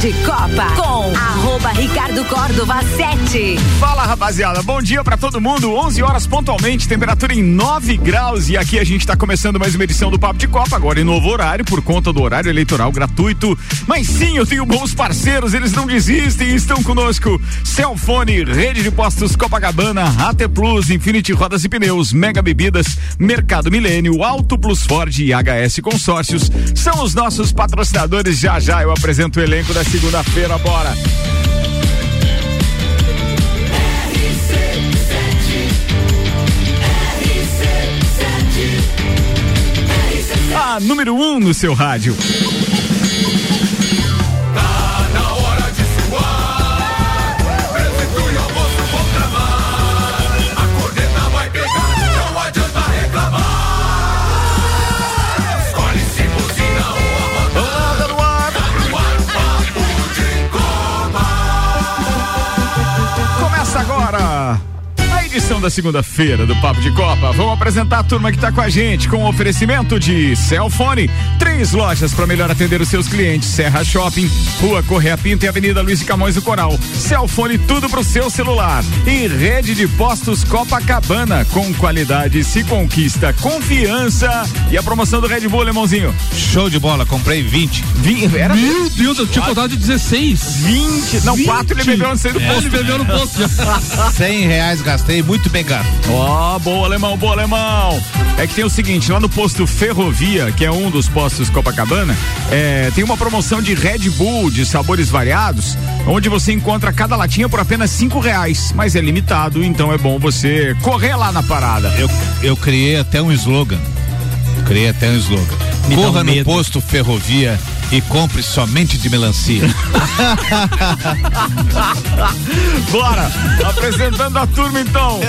de Copa com arroba Ricardo Córdova 7. Fala rapaziada, bom dia para todo mundo. 11 horas pontualmente, temperatura em 9 graus e aqui a gente tá começando mais uma edição do Papo de Copa, agora em novo horário por conta do horário eleitoral gratuito. Mas sim, eu tenho bons parceiros, eles não desistem e estão conosco. Celfone, Rede de Postos Copacabana, AT Plus, Infinity Rodas e Pneus, Mega Bebidas, Mercado Milênio, Auto Plus Ford e HS Consórcios são os nossos patrocinadores. Já já eu apresento o elenco da segunda-feira, bora. A número 1 um no seu rádio. Edição da segunda-feira do Papo de Copa. Vamos apresentar a turma que está com a gente com o oferecimento de Celfone. Três lojas para melhor atender os seus clientes: Serra Shopping, Rua Correia Pinto e Avenida Luiz de Camões do Coral. Celfone, tudo pro seu celular. E rede de postos Copacabana. Com qualidade se conquista confiança. E a promoção do Red Bull, Lemãozinho? Show de bola, comprei 20. Vim, era Meu Deus, eu tinha contado de 16. 20. Não, 4 ele bebeu antes do É, posto. ele bebeu no posto já. 100 reais gastei, muito gasto. Ó, boa alemão, boa alemão. É que tem o seguinte, lá no posto Ferrovia, que é um dos postos Copacabana, é, tem uma promoção de Red Bull de sabores variados, onde você encontra cada latinha por apenas cinco reais, mas é limitado, então é bom você correr lá na parada. Eu, eu criei até um slogan. Criei até um slogan. Me Corra no medo. posto Ferrovia e compre somente de melancia. Bora! Apresentando a turma então.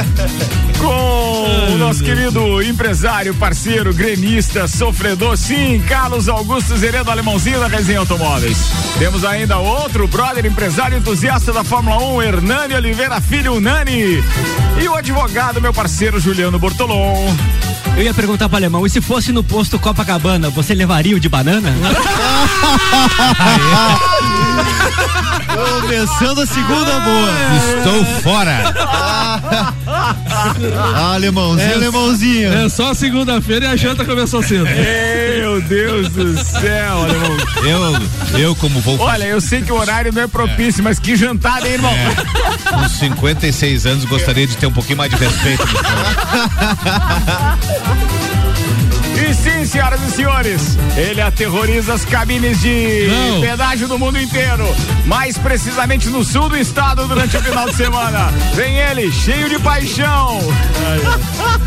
Com o nosso querido empresário, parceiro, gremista, sofredor, sim, Carlos Augusto Zeredo Alemãozinho da Resenha Automóveis. Temos ainda outro brother, empresário entusiasta da Fórmula 1, Hernani Oliveira Filho Nani. E o advogado, meu parceiro, Juliano Bortolom. Eu ia perguntar pro alemão, e se fosse no posto Copacabana, você levaria o de banana? Começando a segunda boa. Estou fora. Ah, alemãozinho, alemãozinho. É só segunda-feira e a janta começou cedo. Meu Deus do céu, alemão. Eu, eu como vou Olha, eu sei que o horário não é propício, mas que jantada, hein, irmão? com 56 anos gostaria de ter um pouquinho mais de respeito. E sim, senhoras e senhores, ele aterroriza as cabines de Não. pedágio do mundo inteiro, mais precisamente no sul do estado durante o final de semana. Vem ele, cheio de paixão.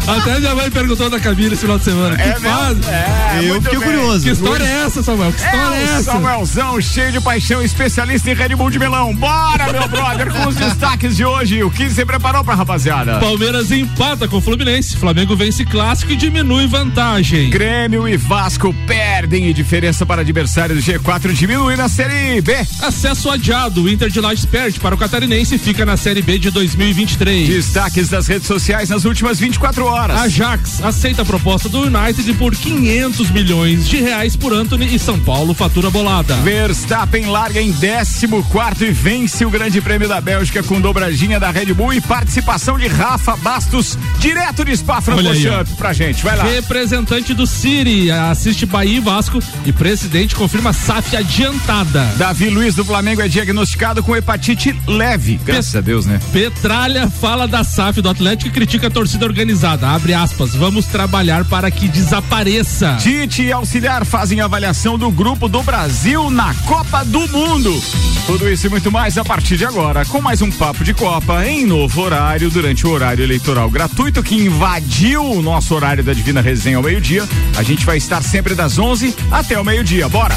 Até minha mãe perguntou da cabine esse final de semana. É que faz? É, Eu fiquei bem. curioso. Que história é essa, Samuel? Que história é, É essa? Samuelzão, cheio de paixão, especialista em Red Bull de melão. Bora, meu brother, com os destaques de hoje. O que você preparou pra rapaziada? Palmeiras empata com o Fluminense. Flamengo vence clássico e diminui vantagem. Grêmio e Vasco perdem e diferença para adversário do G4 diminui na Série B. Acesso adiado. O Inter de Lages perde para o Catarinense e fica na Série B de 2023. Destaques das redes sociais nas últimas 24 horas. Ajax aceita a proposta do United por 500 milhões de reais por Anthony e São Paulo fatura bolada. Verstappen larga em 14 e vence o Grande Prêmio da Bélgica com dobradinha da Red Bull e participação de Rafa Bastos, direto de Spa Olha aí, ó. Francorchamps pra gente. Vai lá. Representante do City assiste Bahia e Vasco e presidente confirma SAF adiantada. Davi Luiz do Flamengo é diagnosticado com hepatite leve. Graças a Deus, né? Petralha fala da SAF do Atlético e critica a torcida organizada. Abre aspas, vamos trabalhar para que desapareça. Tite e auxiliar fazem avaliação do grupo do Brasil na Copa do Mundo. Tudo isso e muito mais a partir de agora, com mais um Papo de Copa em novo horário, durante o horário eleitoral gratuito que invadiu o nosso horário da Divina Resenha ao meio-dia. A gente vai estar sempre das 11 até o meio-dia. Bora!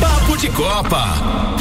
Papo de Copa.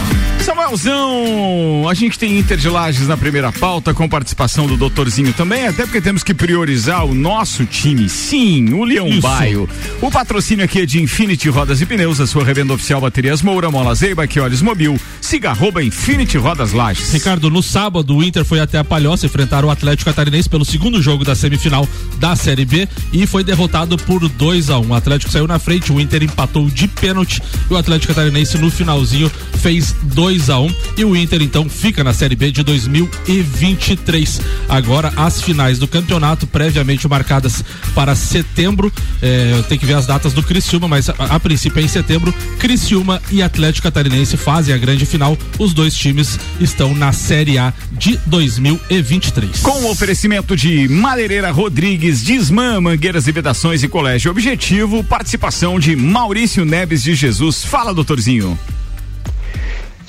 Samuelzão, a gente tem Inter de Lages na primeira pauta com participação do doutorzinho também, até porque temos que priorizar o nosso time. Sim, o Leão Isso. Baio. O patrocínio aqui é de Infinity Rodas e Pneus, a sua revenda oficial Baterias Moura, Mola Zeiba, olhos mobil. Siga arroba Infinity Rodas Lages. Ricardo, no sábado o Inter foi até a Palhoça enfrentar o Atlético Catarinense pelo segundo jogo da semifinal da Série B e foi derrotado por 2 a 1 um. O Atlético saiu na frente, o Inter empatou de pênalti e o Atlético Catarinense no finalzinho fez 2 2 a 1 e o Inter então fica na Série B de 2023. Agora as finais do campeonato previamente marcadas para setembro. É, eu tenho que ver as datas do Criciúma, mas a, a princípio é em setembro. Criciúma e Atlético Catarinense fazem a grande final. Os dois times estão na Série A de 2023. Com o oferecimento de Madeireira Rodrigues, Disman, Mangueiras e Vedações e Colégio Objetivo, participação de Maurício Neves de Jesus. Fala, doutorzinho.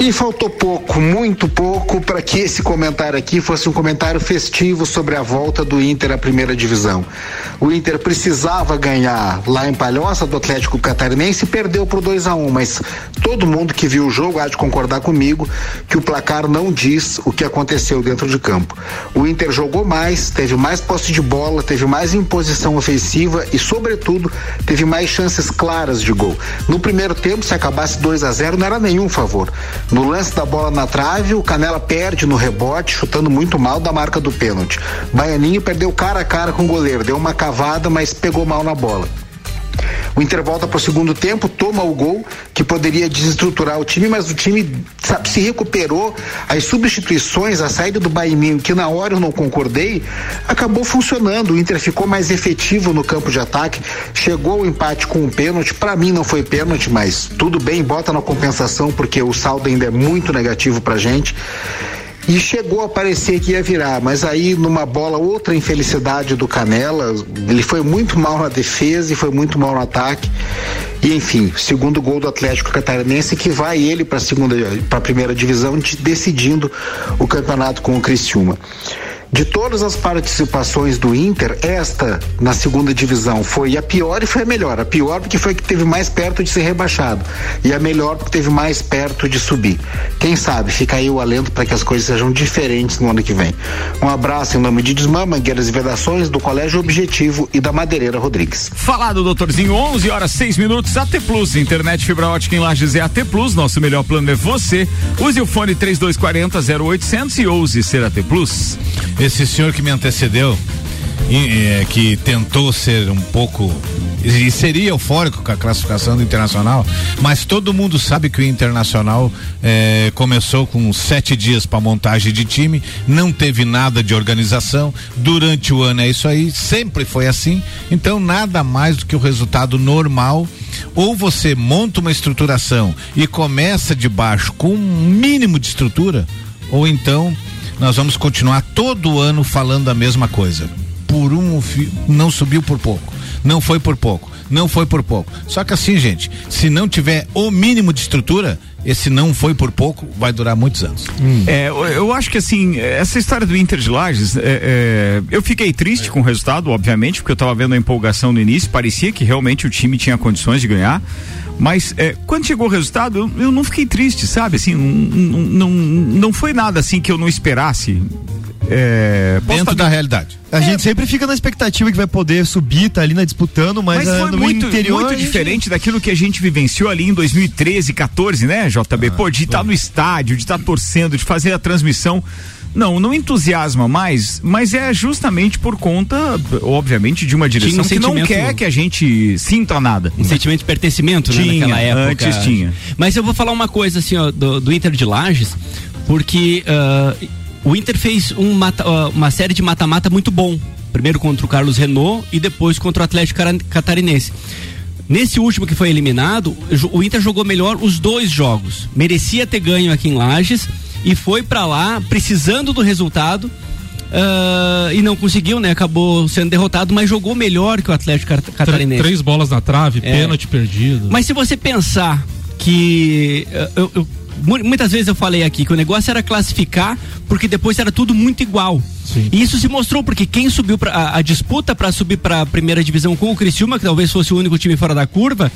E faltou pouco, muito pouco, para que esse comentário aqui fosse um comentário festivo sobre a volta do Inter à primeira divisão. O Inter precisava ganhar lá em Palhoça do Atlético Catarinense e perdeu por 2 a 1 um, mas todo mundo que viu o jogo há de concordar comigo que o placar não diz o que aconteceu dentro de campo. O Inter jogou mais, teve mais posse de bola, teve mais imposição ofensiva e, sobretudo, teve mais chances claras de gol. No primeiro tempo, se acabasse 2 a 0 não era nenhum favor. No lance da bola na trave, o Canela perde no rebote, chutando muito mal da marca do pênalti. Baianinho perdeu cara a cara com o goleiro, deu uma cavada, mas pegou mal na bola. O Inter volta para o segundo tempo, toma o gol que poderia desestruturar o time, mas o time sabe, se recuperou. As substituições, a saída do Baininho, que na hora eu não concordei, acabou funcionando. O Inter ficou mais efetivo no campo de ataque, chegou ao empate com um pênalti. Para mim não foi pênalti, mas tudo bem, bota na compensação porque o saldo ainda é muito negativo para gente e chegou a parecer que ia virar, mas aí numa bola outra infelicidade do Canela, ele foi muito mal na defesa e foi muito mal no ataque. E enfim, segundo gol do Atlético Catarinense que vai ele para segunda para a primeira divisão decidindo o campeonato com o Criciúma. De todas as participações do Inter, esta na segunda divisão foi a pior e foi a melhor. A pior porque foi a que teve mais perto de ser rebaixado e a melhor porque teve mais perto de subir. Quem sabe, fica aí o alento para que as coisas sejam diferentes no ano que vem. Um abraço em nome de Desmã, Mangueiras e Vedações, do Colégio Objetivo e da Madeireira Rodrigues. Falado, doutorzinho, 11 horas 6 minutos, AT Plus, internet fibra ótica em Lages é AT Plus, nosso melhor plano é você. Use o fone 3240 0800 e ouse ser AT Plus. Esse senhor que me antecedeu, e, é, que tentou ser um pouco e seria eufórico com a classificação do Internacional, mas todo mundo sabe que o Internacional eh, começou com sete dias para montagem de time, não teve nada de organização durante o ano é isso aí, sempre foi assim. Então nada mais do que o resultado normal. Ou você monta uma estruturação e começa de baixo com um mínimo de estrutura, ou então nós vamos continuar todo ano falando a mesma coisa. Por um não subiu por pouco, não foi por pouco, não foi por pouco. Só que assim, gente, se não tiver o mínimo de estrutura, esse não foi por pouco, vai durar muitos anos. Hum. É, eu, acho que assim, essa história do Inter de Lages, é, é, eu fiquei triste com o resultado, obviamente, porque eu estava vendo a empolgação no início, parecia que realmente o time tinha condições de ganhar. Mas é, quando chegou o resultado, eu, eu, não fiquei triste, sabe? Assim, não, não, não foi nada assim que eu não esperasse. É, dentro da realidade. A é. gente sempre fica na expectativa que vai poder subir, tá ali na disputando, mas, mas foi no muito, interior muito gente... diferente daquilo que a gente vivenciou ali em 2013, 14, né, JB? Ah, Pô, de estar tá no estádio, de estar tá torcendo, de fazer a transmissão. Não, não entusiasma mais, mas é justamente por conta, obviamente, de uma direção um que não quer que a gente sinta nada. Um sentimento de pertencimento, tinha, né, naquela época. Antes tinha. Mas eu vou falar uma coisa assim, ó, do, do Inter de Lages, porque uh, o Inter fez um mata, uh, uma série de mata-mata muito bom. Primeiro contra o Carlos Renault e depois contra o Atlético Catarinense. Nesse último que foi eliminado, o Inter jogou melhor os dois jogos. Merecia ter ganho aqui em Lages e foi para lá precisando do resultado uh, e não conseguiu, né? Acabou sendo derrotado, mas jogou melhor que o Atlético Catarinense. Três bolas na trave, é. pênalti perdido. Mas se você pensar que uh, eu, eu, muitas vezes eu falei aqui que o negócio era classificar porque depois era tudo muito igual. Sim. E isso se mostrou porque quem subiu pra, a, a disputa para subir para a primeira divisão com o Criciúma, que talvez fosse o único time fora da curva,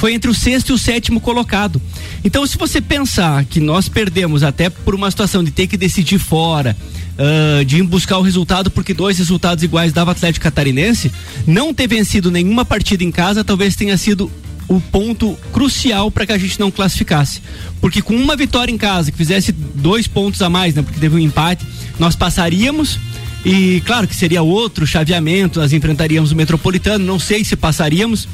foi entre o sexto e o sétimo colocado. Então, se você pensar que nós perdemos até por uma situação de ter que decidir fora, uh, de ir buscar o resultado, porque dois resultados iguais dava Atlético Catarinense, não ter vencido nenhuma partida em casa talvez tenha sido o ponto crucial para que a gente não classificasse. Porque com uma vitória em casa, que fizesse dois pontos a mais, né, porque teve um empate, nós passaríamos. E claro que seria outro chaveamento, nós enfrentaríamos o Metropolitano, não sei se passaríamos,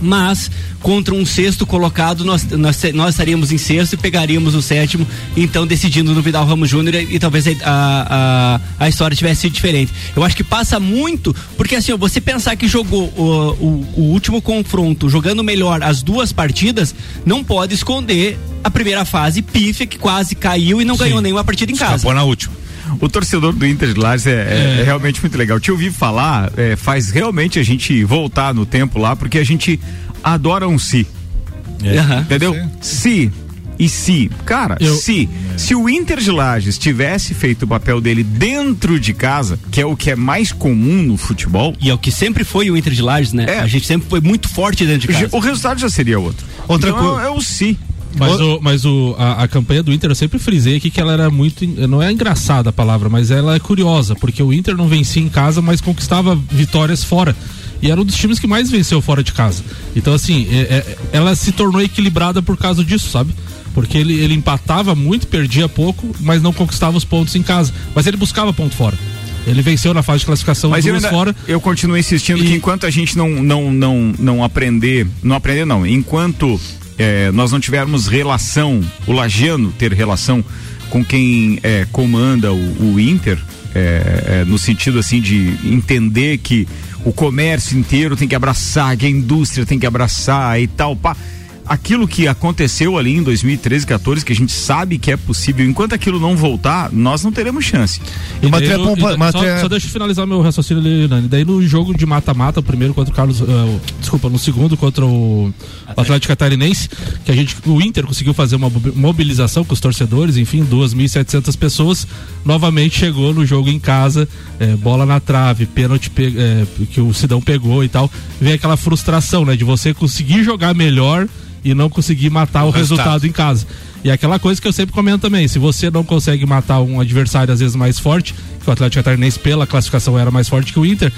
mas contra um sexto colocado nós, nós, nós estaríamos em sexto e pegaríamos o sétimo, então decidindo no Vidal Ramos Júnior e, e talvez a, a, a, história tivesse sido diferente. Eu acho que passa muito, porque assim, você pensar que jogou o, o, o último confronto jogando melhor as duas partidas, não pode esconder a primeira fase pífia que quase caiu e não Sim. ganhou nenhuma partida em casa. Escapou na última. O torcedor do Inter de Lages é, é, é, realmente muito legal. Te ouvir falar é, faz realmente a gente voltar no tempo lá, porque a gente adora um si. É. Entendeu? Se e se, cara, Eu... se se o Inter de Lages tivesse feito o papel dele dentro de casa, que é o que é mais comum no futebol, e é o que sempre foi o Inter de Lages, né? É. A gente sempre foi muito forte dentro de casa. O resultado já seria outro. Outra então, coisa é o se. Mas, o, mas o, a, a, campanha do Inter, eu sempre frisei aqui que ela era muito. Não é engraçada a palavra, mas ela é curiosa, porque o Inter não vencia em casa, mas conquistava vitórias fora. E era um dos times que mais venceu fora de casa. Então, assim, é, é, ela se tornou equilibrada por causa disso, sabe? Porque ele, ele empatava muito, perdia pouco, mas não conquistava os pontos em casa. Mas ele buscava ponto fora. Ele venceu na fase de classificação Mas eu ainda, fora. Eu continuo insistindo e... que enquanto a gente não, não, não, não aprender, não aprender não, enquanto é, nós não tivermos relação, o Lagiano ter relação com quem é, comanda o, o Inter, é, é, no sentido assim de entender que o comércio inteiro tem que abraçar, que a indústria tem que abraçar e tal, pá aquilo que aconteceu ali em 2013, 14, que a gente sabe que é possível, enquanto aquilo não voltar, nós não teremos chance. E daí, eu, e só, só, deixa eu finalizar meu raciocínio ali, Nani. Daí no jogo de mata-mata, o primeiro contra o Carlos, uh, desculpa, no segundo contra o Atlético Catarinense, que a gente, o Inter conseguiu fazer uma mobilização com os torcedores, enfim, 2.700 pessoas, novamente chegou no jogo em casa, é, bola na trave, pênalti é, que o Sidão pegou e tal, vem aquela frustração, né, de você conseguir jogar melhor e não conseguir matar o, o resultado. resultado em casa. E é aquela coisa que eu sempre comento também, se você não consegue matar um adversário às vezes mais forte, que o Atlético Catarinense pela classificação era mais forte que o Inter,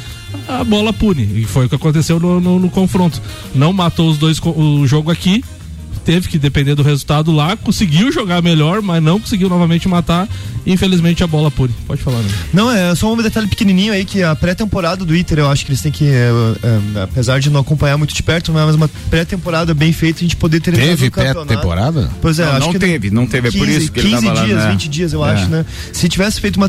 a bola pune. E foi o que aconteceu no, no, no confronto. Não matou os dois o jogo aqui, teve que depender do resultado lá, conseguiu jogar melhor, mas não conseguiu novamente matar. Infelizmente a bola pure. Pode falar, né? Não, é só um detalhe pequenininho aí que a pré-temporada do Inter, eu acho que eles têm que, é, é, apesar de não acompanhar muito de perto, mas uma pré-temporada bem feita, a gente poder ter Teve pré-temporada? Pois é, não, acho não que teve, não teve, 15, é por isso que 15 ele dias, lá, né? 20 dias, eu é. acho, né? Se tivesse feito uma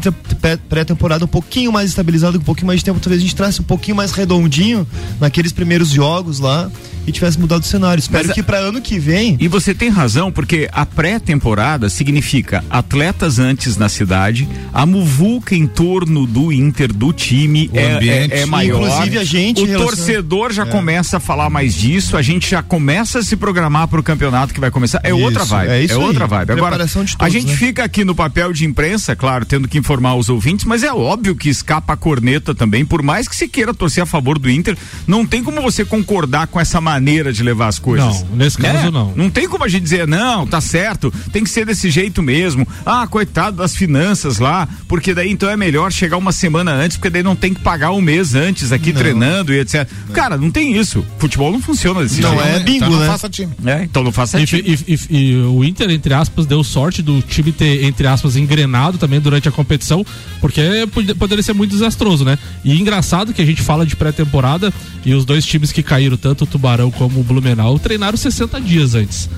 pré-temporada um pouquinho mais estabilizada, com um pouquinho mais de tempo, talvez a gente trasse um pouquinho mais redondinho naqueles primeiros jogos lá e tivesse mudado o cenário. Espero Mas, que para ano que vem. E você tem razão, porque a pré-temporada significa atletas antes na cidade, a muvuca em torno do Inter, do time, o é, ambiente. é, é maior. Inclusive a gente. O torcedor já é. começa a falar mais disso, a gente já começa a se programar para o campeonato que vai começar. É isso, outra vibe. É, isso é outra vibe. Agora, todos, a gente né? fica aqui no papel de imprensa, claro, tendo que informar os ouvintes, mas é óbvio que escapa a corneta também, por mais que se queira torcer a favor do Inter, não tem como você concordar com essa maneira de levar as coisas. Não, nesse caso né? não. Não tem como a gente dizer, não, tá certo, tem que ser desse jeito mesmo. Ah, coitado das finanças lá, porque daí então é melhor chegar uma semana antes, porque daí não tem que pagar um mês antes aqui não. treinando e etc. Não. Cara, não tem isso. Futebol não funciona desse não jeito. Não é bingo, então né? Não faça time. É, então não faça e, time. E, e, e, o Inter, entre aspas, deu sorte do time ter, entre aspas, engrenado também durante a competição, porque poderia ser muito desastroso, né? E engraçado que a gente fala de pré-temporada e os dois times que caíram, tanto o Tubarão como o Blumenau, treinaram 60 dias antes.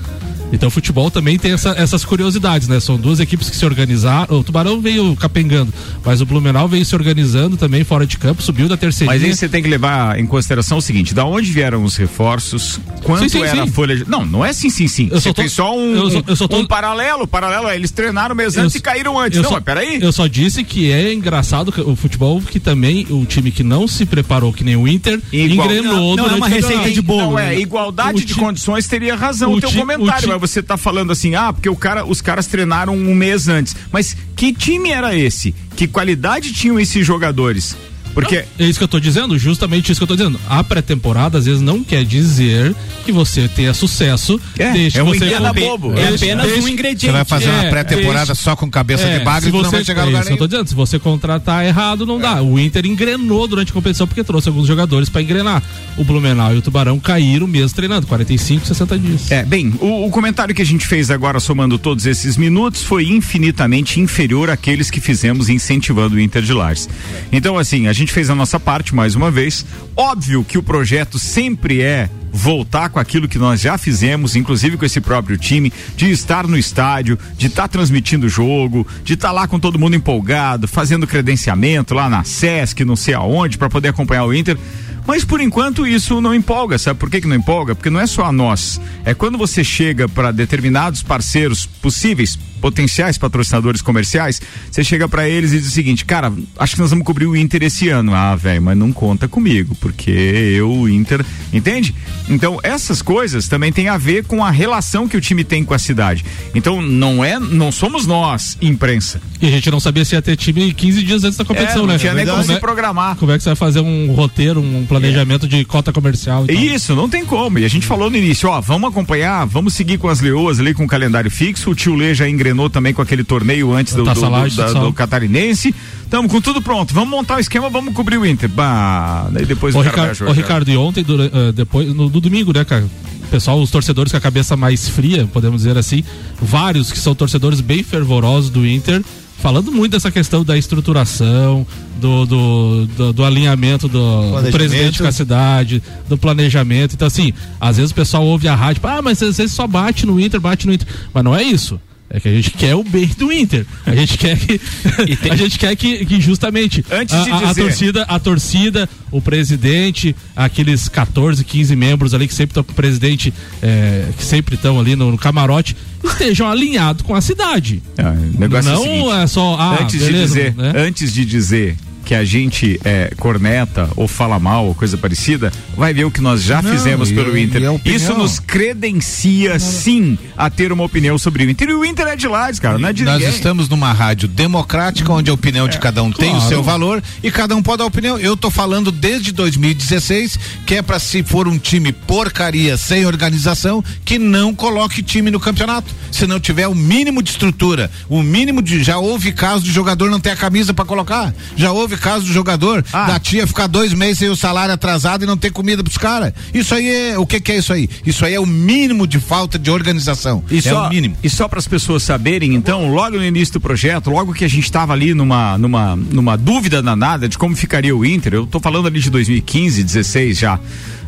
Então o futebol também tem essa, essas curiosidades, né? São duas equipes que se organizaram. O Tubarão veio capengando, mas o Blumenau veio se organizando também fora de campo, subiu da terceira. Mas aí você tem que levar em consideração o seguinte: da onde vieram os reforços? Quanto sim, sim, era sim. a folha de... Não, não é sim, sim, sim. Eu você só tô... fez só um, eu só, eu só tô... um paralelo. Paralelo é, eles treinaram mês antes eu, e caíram antes. Não, só, mas peraí. Eu só disse que é engraçado o futebol que também o time que não se preparou, que nem o Inter, Igual... engrenou não, não é uma receita de bolo. Não é, igualdade de condições teria razão o, o teu ti, comentário, mas você tá falando assim assim, ah, porque o cara, os caras treinaram um mês antes. Mas que time era esse? Que qualidade tinham esses jogadores? Porque não, é isso que eu tô dizendo, justamente isso que eu tô dizendo. A pré-temporada às vezes não quer dizer que você tenha sucesso. É, deixa é um você bobo. É apenas deixa, um ingrediente. Você vai fazer é, uma pré-temporada só com cabeça é, de bagre e você, não vai chegar é lugar isso eu tô dizendo, se você contratar errado, não dá. O Inter engrenou durante a competição porque trouxe alguns jogadores para engrenar. O Blumenau e o Tubarão caíram mesmo treinando, 45, 60 dias. É, bem, o, o comentário que a gente fez agora somando todos esses minutos foi infinitamente inferior àqueles que fizemos incentivando o Inter de Lages. Então, assim, a gente fez a nossa parte mais uma vez. Óbvio que o projeto sempre é voltar com aquilo que nós já fizemos, inclusive com esse próprio time, de estar no estádio, de estar tá transmitindo o jogo, de estar tá lá com todo mundo empolgado, fazendo credenciamento lá na SESC, não sei aonde, para poder acompanhar o Inter. Mas por enquanto isso não empolga, sabe por que, que não empolga? Porque não é só a nós. É quando você chega para determinados parceiros possíveis, potenciais patrocinadores comerciais, você chega para eles e diz o seguinte, cara, acho que nós vamos cobrir o Inter esse ano. Ah, velho, mas não conta comigo, porque eu, o Inter, entende? Então, essas coisas também tem a ver com a relação que o time tem com a cidade. Então, não é, não somos nós, imprensa. E a gente não sabia se ia ter time 15 dias antes da competição, é, não né? Não tinha nem como se programar. Como é que você vai fazer um roteiro, um planejamento é. de cota comercial? Isso, não tem como. E a gente falou no início, ó, vamos acompanhar, vamos seguir com as leoas ali com o calendário fixo. O tio Lê já engrenou também com aquele torneio antes do, do, do, da, do, catarinense. Estamos com tudo pronto. Vamos montar o esquema, vamos cobrir o Inter. Bah, daí depois o, o Ricardo, o Ricardo, e ontem, uh, depois, no, no domingo, né, cara? pessoal, os torcedores com a cabeça mais fria, podemos dizer assim, vários que são torcedores bem fervorosos do Inter, falando muito dessa questão da estruturação, do, do, do, do alinhamento do, do, presidente com a cidade, do planejamento. Então, assim, às vezes o pessoal ouve a rádio, ah, mas às vezes só bate no Inter, bate no Inter. Mas não é isso. É que a gente quer o bem do Inter. A gente quer que tem... a gente quer que, que justamente Antes de a, dizer... a, torcida, a torcida, o presidente, aqueles 14, 15 membros ali que sempre estão com o presidente, é, que sempre estão ali no, no, camarote, estejam alinhados com a cidade. É, negócio não é, é só ah, antes beleza, de dizer, né? antes de dizer que a gente é, corneta ou fala mal ou coisa parecida, vai ver o que nós já não, fizemos pelo Inter. Isso nos credencia não, sim a ter uma opinião sobre o Inter. E o Inter é de lá, cara, não é de Nós ninguém. estamos numa rádio democrática onde a opinião é, de cada um claro. tem o seu valor e cada um pode dar opinião. Eu tô falando desde 2016 que é para se for um time porcaria sem organização que não coloque time no campeonato. Se não tiver o mínimo de estrutura, o mínimo de já houve caso de jogador não ter a camisa para colocar. Já houve caso do jogador, ah. da tia ficar dois meses sem o salário atrasado e não ter comida pros caras. Isso aí é, o que que é isso aí? Isso aí é o mínimo de falta de organização. E é só, o mínimo. E só para as pessoas saberem, então, logo no início do projeto, logo que a gente estava ali numa, numa, numa dúvida danada de como ficaria o Inter, eu tô falando ali de 2015, 16 já.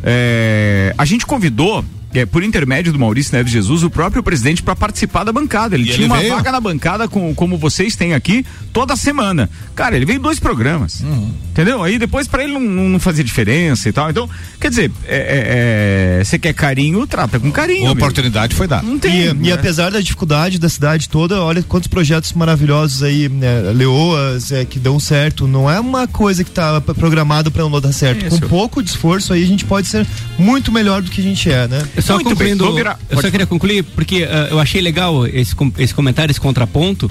É, a gente convidou é, por intermédio do Maurício Neves Jesus, o próprio presidente para participar da bancada. Ele e tinha ele uma veio? vaga na bancada com, como vocês têm aqui toda semana. Cara, ele veio dois programas. Uhum. Entendeu? Aí depois para ele não, não fazia diferença e tal. Então, quer dizer, é, é, é você quer carinho, trata com carinho. A oportunidade foi dar. Não tem, e, né? e, apesar da dificuldade da cidade toda, olha quantos projetos maravilhosos aí, né, leoas, é, que dão certo. Não é uma coisa que tá programada para não dar certo. Isso. Com pouco de esforço aí a gente pode ser muito melhor do que a gente é, né? Eu só Muito concluindo, bem, virar, eu só queria concluir porque uh, eu achei legal esse, esse comentário, esse contraponto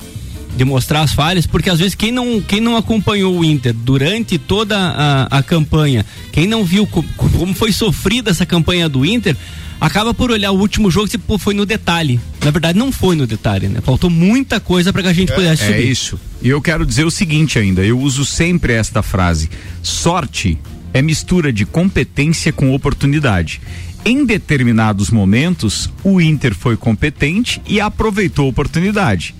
de mostrar as falhas, porque às vezes quem não, quem não acompanhou o Inter durante toda a, a campanha, quem não viu co, como foi sofrida essa campanha do Inter, acaba por olhar o último jogo e pô, foi no detalhe. Na verdade, não foi no detalhe, né? Faltou muita coisa para que a gente é, pudesse é subir. É isso. E eu quero dizer o seguinte ainda, eu uso sempre esta frase: sorte é mistura de competência com oportunidade. Em determinados momentos, o Inter foi competente e aproveitou a oportunidade.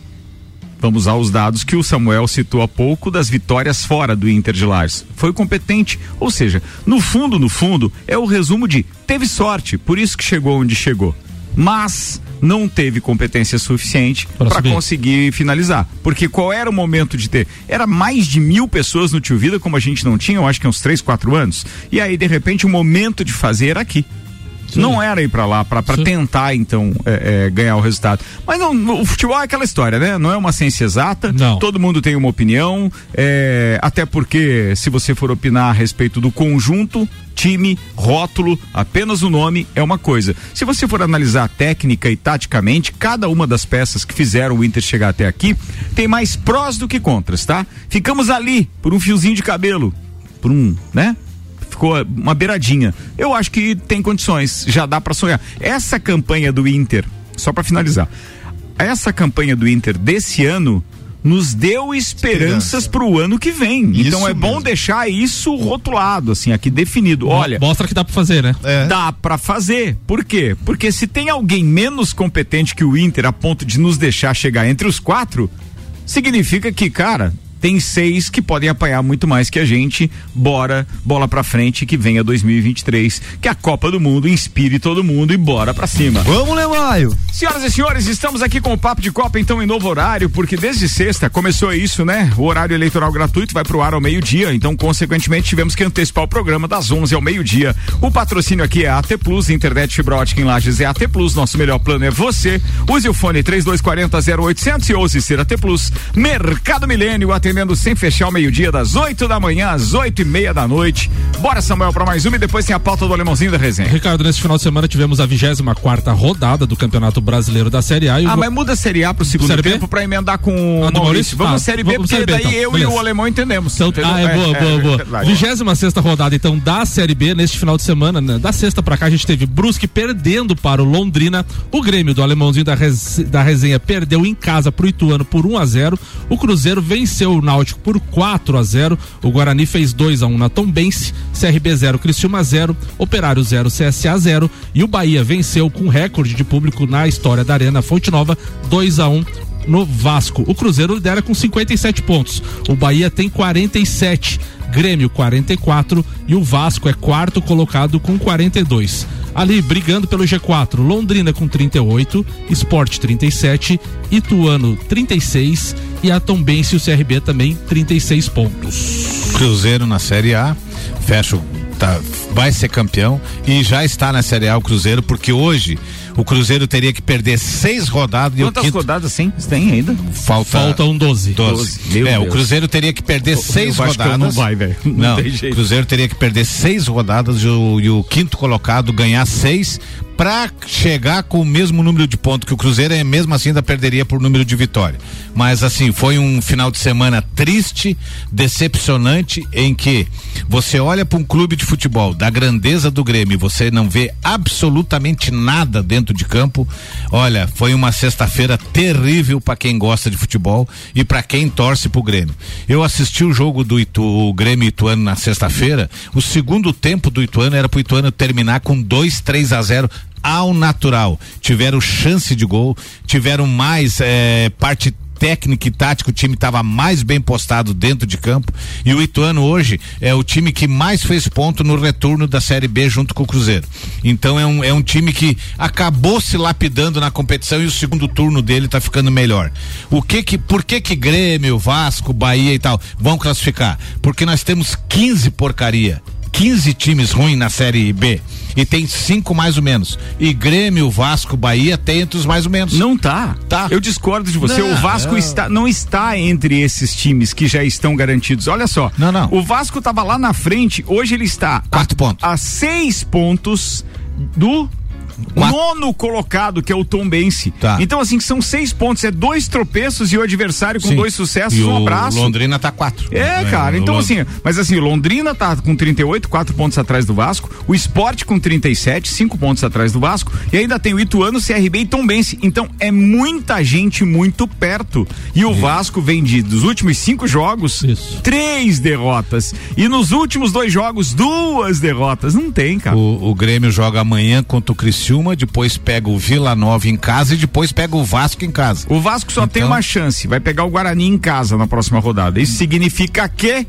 Vamos aos dados que o Samuel citou há pouco das vitórias fora do Inter de Lars. Foi competente, ou seja, no fundo, no fundo, é o resumo de teve sorte, por isso que chegou onde chegou. Mas não teve competência suficiente para conseguir finalizar. Porque qual era o momento de ter? Era mais de mil pessoas no Tio Vida, como a gente não tinha, eu acho que uns três, quatro anos. E aí, de repente, o momento de fazer era aqui. Sim. Não era ir para lá para tentar então é, é, ganhar o resultado. Mas não, o futebol é aquela história, né? Não é uma ciência exata. Não. Todo mundo tem uma opinião. É, até porque se você for opinar a respeito do conjunto, time, rótulo, apenas o nome é uma coisa. Se você for analisar técnica e taticamente, cada uma das peças que fizeram o Inter chegar até aqui tem mais prós do que contras, tá? Ficamos ali por um fiozinho de cabelo, por um, né? Ficou uma beiradinha. Eu acho que tem condições, já dá para sonhar. Essa campanha do Inter, só para finalizar, essa campanha do Inter desse ano nos deu esperanças para o ano que vem. Isso então é bom mesmo. deixar isso rotulado, assim, aqui definido. Olha, mostra que dá para fazer, né? É. Dá para fazer. Por quê? Porque se tem alguém menos competente que o Inter a ponto de nos deixar chegar entre os quatro, significa que, cara, tem seis que podem apanhar muito mais que a gente. Bora, bola pra frente que venha 2023, que a Copa do Mundo inspire todo mundo e bora pra cima. Vamos, Lemaio! Senhoras e senhores, estamos aqui com o Papo de Copa, então, em novo horário, porque desde sexta começou isso, né? O horário eleitoral gratuito vai pro ar ao meio-dia, então, consequentemente, tivemos que antecipar o programa das 11 ao meio-dia. O patrocínio aqui é AT Plus, internet fibra ótica em Lages é AT Plus, nosso melhor plano é você. Use o fone 3240 0800 e ouse ser AT Plus. Mercado Milênio, atendendo sem fechar ao meio-dia, das 8 da manhã às 8 e meia da noite. Bora, Samuel, pra mais uma e depois tem a pauta do alemãozinho da resenha. Ricardo, nesse final de semana tivemos a 24 quarta rodada do Campeonato Brasileiro da Série A. E o Ah, Go- mas muda a Série A pro segundo Série tempo pra emendar com Ah, o do Maurício. Maurício? Vamos Ah, Série B, vamos porque Série B, daí então. eu Beleza. e o alemão entendemos. Então, entendeu? ah, é, boa, boa, boa. vai. 26 rodada, então, da Série B, neste final de semana, né, da sexta pra cá, a gente teve Brusque perdendo para o Londrina. O Grêmio do Alemãozinho da, res- da resenha perdeu em casa pro Ituano por 1 a 0 O Cruzeiro venceu o Náutico por 4 a 0 O Guarani fez 2 a 1 na Tombense. CRB 0, Criciúma 0, Operário 0, CSA 0. E o Bahia venceu com recorde de público na história da Arena Fonte Nova 2 a 1 no Vasco. O Cruzeiro lidera com 57 pontos. O Bahia tem 47. Grêmio 44 e o Vasco é quarto colocado com 42. Ali brigando pelo G4, Londrina com 38, Sport 37, Ituano 36 e a Tombense e o CRB também 36 pontos. Cruzeiro na Série A, fecha. Tá, vai ser campeão e já está na Série A o Cruzeiro, porque hoje o Cruzeiro teria que perder seis rodadas e o Quantas quinto rodadas tem? Tem ainda? falta Faltam 12. 12. Meu é, o Deus. Cruzeiro teria que perder seis o Vasco rodadas. não vai, velho. Não Não, tem jeito. o Cruzeiro teria que perder seis rodadas e o, e o quinto colocado ganhar seis para chegar com o mesmo número de pontos que o Cruzeiro é mesmo assim ainda perderia por número de vitória. Mas assim, foi um final de semana triste, decepcionante em que você olha para um clube de futebol da grandeza do Grêmio, e você não vê absolutamente nada dentro de campo. Olha, foi uma sexta-feira terrível para quem gosta de futebol e para quem torce pro Grêmio. Eu assisti o jogo do Itu, o Grêmio Ituano na sexta-feira. O segundo tempo do Ituano era pro Ituano terminar com 2, 3 a 0 ao natural. Tiveram chance de gol, tiveram mais eh, parte técnica e tática, o time estava mais bem postado dentro de campo. E o Ituano hoje é o time que mais fez ponto no retorno da Série B junto com o Cruzeiro. Então é um, é um time que acabou se lapidando na competição e o segundo turno dele tá ficando melhor. O que que, por que que Grêmio, Vasco, Bahia e tal vão classificar? Porque nós temos 15 porcaria. 15 times ruins na Série B e tem cinco mais ou menos. E Grêmio, Vasco, Bahia tem entre os mais ou menos. Não tá. Tá. Eu discordo de você. Não, o Vasco não. está, não está entre esses times que já estão garantidos. Olha só. Não, não. O Vasco estava lá na frente. Hoje ele está Quatro a, pontos. a seis pontos do Quatro. nono colocado, que é o Tom Bense. Tá. Então, assim, são seis pontos. É dois tropeços e o adversário com Sim. dois sucessos. E um o abraço. Londrina tá quatro. É, cara, o então Lond- assim, mas assim, Londrina tá com 38, 4 pontos atrás do Vasco, o Sport com 37, 5 pontos atrás do Vasco, e ainda tem o Ituano, CRB e Tombense. Então é muita gente muito perto. E o Vasco vem de, dos últimos cinco jogos, Isso. três derrotas. E nos últimos dois jogos, duas derrotas. Não tem, cara. O, o Grêmio joga amanhã contra o Criciúma, depois pega o Vila Nova em casa e depois pega o Vasco em casa. O Vasco só tem Então- uma chance, vai pegar o Guarani em casa na próxima rodada. Isso significa que,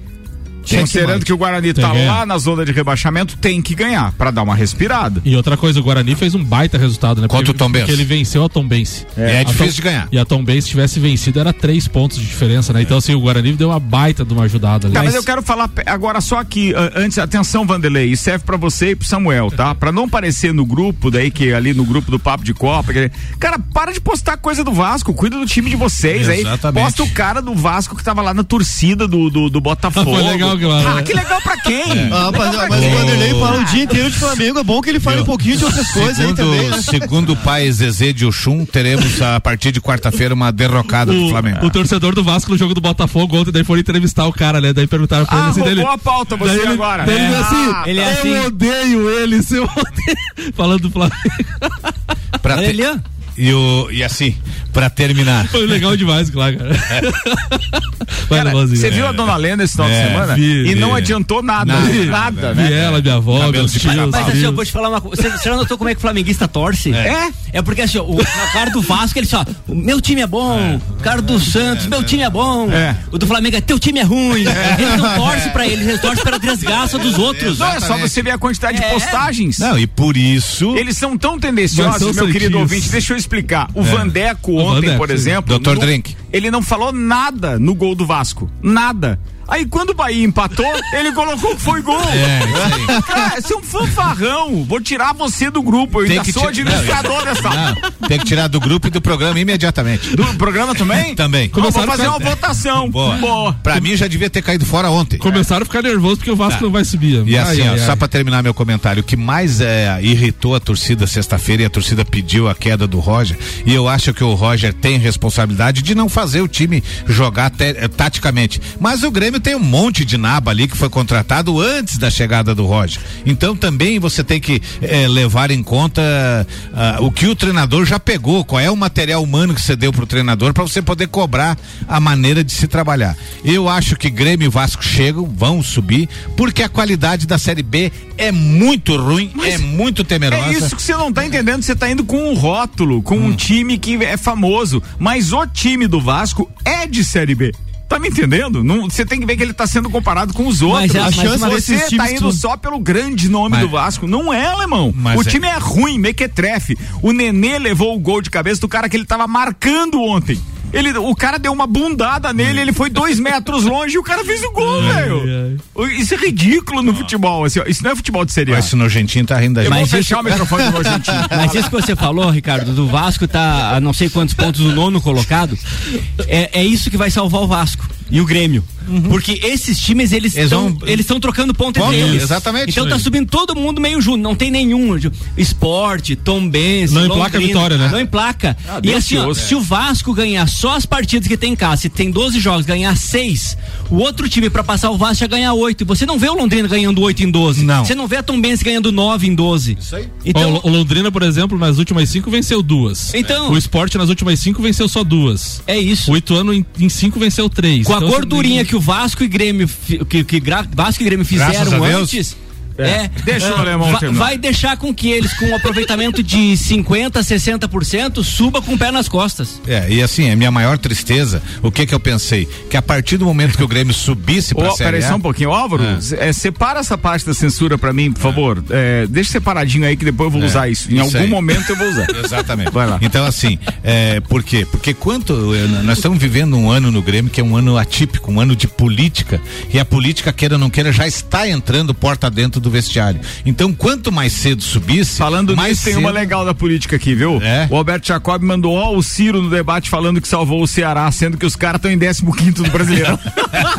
Tem que considerando mais. que o Guarani Tem tá que ganhar. lá na zona de rebaixamento, tem que ganhar pra dar uma respirada. E outra coisa, o Guarani fez um baita resultado, né? Contra Porque- o. Porque ele venceu a Tombense. É, A difícil Tom- de ganhar. E a Tombense se tivesse vencido, era três pontos de diferença, né? Então, assim, o Guarani deu uma baita de uma ajudada ali. Tá, mas eu quero falar agora só aqui, ah, antes, atenção, Vanderlei, isso serve pra você e pro Samuel, tá? Pra não aparecer no grupo, daí que ali no grupo do Papo de Copa, que- cara, para de postar coisa do Vasco, cuida do time de vocês aí. Exatamente. Posta o cara do Vasco que tava lá na torcida do, do, do Botafogo. Foi legal Ah, né? que legal pra quem? Ah, mas, Legal pra mas o? Vanderlei fala o dia inteiro de Flamengo. É bom que ele fale um pouquinho de outras coisas aí Segundo, também. né? segundo o pai Zezé de Oxum, teremos a partir de quarta-feira uma derrocada do Flamengo. O, o torcedor do Vasco no jogo do Botafogo ontem, daí foram entrevistar o cara, né? Daí perguntaram pra Ah, ele assim, dele. a pauta você daí ele, agora. Daí ele É. assim, Ah, ele é assim. eu odeio ele, seu odeio. Falando do Flamengo. Pra ter- E, o, e assim, pra terminar. Foi legal demais, claro, cara. Leozinho. você viu a dona Lena esse final É, de semana? vi, e não vi. adiantou nada. Nada, Nada, nada, né? E ela, minha avó, Cabelo meus tios. Mas assim, eu vou te falar uma coisa. Você, você já notou como é que o flamenguista torce? É? É porque assim, o, cara do Vasco, ele só, o meu time é bom, o cara do Santos, meu time é bom. É. O do Flamengo é teu time é ruim. Eles não torcem pra eles, eles torcem pela desgraça dos outros. Não, é só você ver a quantidade de É. postagens. Não, e por isso. Eles são tão tendenciosos, meu querido ouvinte. Deixa eu explicar. O Vandeco O ontem, Vandeco, por exemplo. Dr. no- Drink. Ele não falou nada no gol do Vasco. Nada. Aí quando o Bahia empatou, ele colocou que foi gol. É, isso aí. Cara, você é um fanfarrão. Vou tirar você do grupo. Eu Tem ainda que sou administrador dessa. Não, tem que tirar do grupo e do programa imediatamente. Do programa também? Também. Então, vou Começaram fazer com- uma votação. Boa. Boa. Pra mim já devia ter caído fora ontem. Começaram a ficar nervosos porque o Vasco Tá. não vai subir. E assim, Ai, ó, ai, só ai. pra terminar meu comentário, o que mais é, irritou a torcida sexta-feira e a torcida pediu a queda do Roger, e eu acho que o Roger tem responsabilidade de não fazer o time jogar te- eh, taticamente. Mas o Grêmio tem um monte de naba ali que foi contratado antes da chegada do Roger. Então também você tem que eh, levar em conta ah, o que o treinador já pegou, qual é o material humano que você deu pro treinador para você poder cobrar a maneira de se trabalhar. Eu acho que Grêmio e Vasco chegam, vão subir, porque a qualidade da Série B é muito ruim, é muito temerosa. É isso que você não tá entendendo. Você tá indo com um rótulo, com Hum. um time que é famoso. Mas o time do Vasco é de Série B. Tá me entendendo? Não- Você tem que ver que ele tá sendo comparado com os outros. é- a chance você desses tá times indo tu- só pelo grande nome Mas- do Vasco. Não é, alemão. Mas o é- time é ruim, mequetrefe. O Nenê levou o gol de cabeça do cara que ele tava marcando ontem. Ele, o cara deu uma bundada nele, ele foi dois metros longe e o cara fez o gol, velho. Isso é ridículo no futebol. assim, isso não é futebol de serial. Mas esse nojentinho tá rindo da Eu gente. vou Mas fechar isso- o microfone do argentino. Mas isso que você falou, Ricardo, do Vasco tá a não sei quantos pontos do nono colocado, é, é isso que vai salvar o Vasco e o Grêmio. Porque esses times, eles estão vão- eles estão trocando ponto entre eles. exatamente. Então tá subindo todo mundo meio junto, não tem nenhum. Esporte, Tom Benz, Não emplaca a vitória, né? Não emplaca. Ah, e assim, ó, ouça. se o Vasco ganhar só as partidas que tem em casa, se tem 12 jogos, ganhar 6, o outro time pra passar o Vasco já ganha 8. Você não vê o Londrina ganhando 8 em 12. Não. Você não vê a Tom Benz ganhando 9 em 12. Isso aí. Então, o Londrina, por exemplo, nas últimas cinco venceu duas. Então- O esporte nas últimas cinco venceu só duas. é isso. O Ituano em, em cinco venceu três. Com a Então, gordurinha assim, que o Vasco e Grêmio que, que Vasco e Grêmio fizeram a antes. É, Deixa o é, alemão va- terminar. vai deixar com que eles, com um aproveitamento de 50%, 60%, suba com o pé nas costas. É, e assim, a minha maior tristeza, o que que eu pensei? Que a partir do momento que o Grêmio subisse pra Ô, Série peraí A, só um pouquinho. Álvaro, é, separa essa parte da censura pra mim, por favor. É, deixa separadinho aí que depois eu vou É, usar isso. Em isso algum aí. momento eu vou usar. Exatamente. Vai lá. Então, assim, é, por quê? Porque quanto. Nós estamos vivendo um ano no Grêmio que é um ano atípico, um ano de política. E a política, queira ou não queira, já está entrando porta dentro do vestiário. Então, quanto mais cedo subisse. Falando mais nisso, tem cedo... uma legal da política aqui, viu? É? O Alberto Jacob mandou ó, o Ciro no debate falando que salvou o Ceará, sendo que os caras estão em 15 do Brasileirão.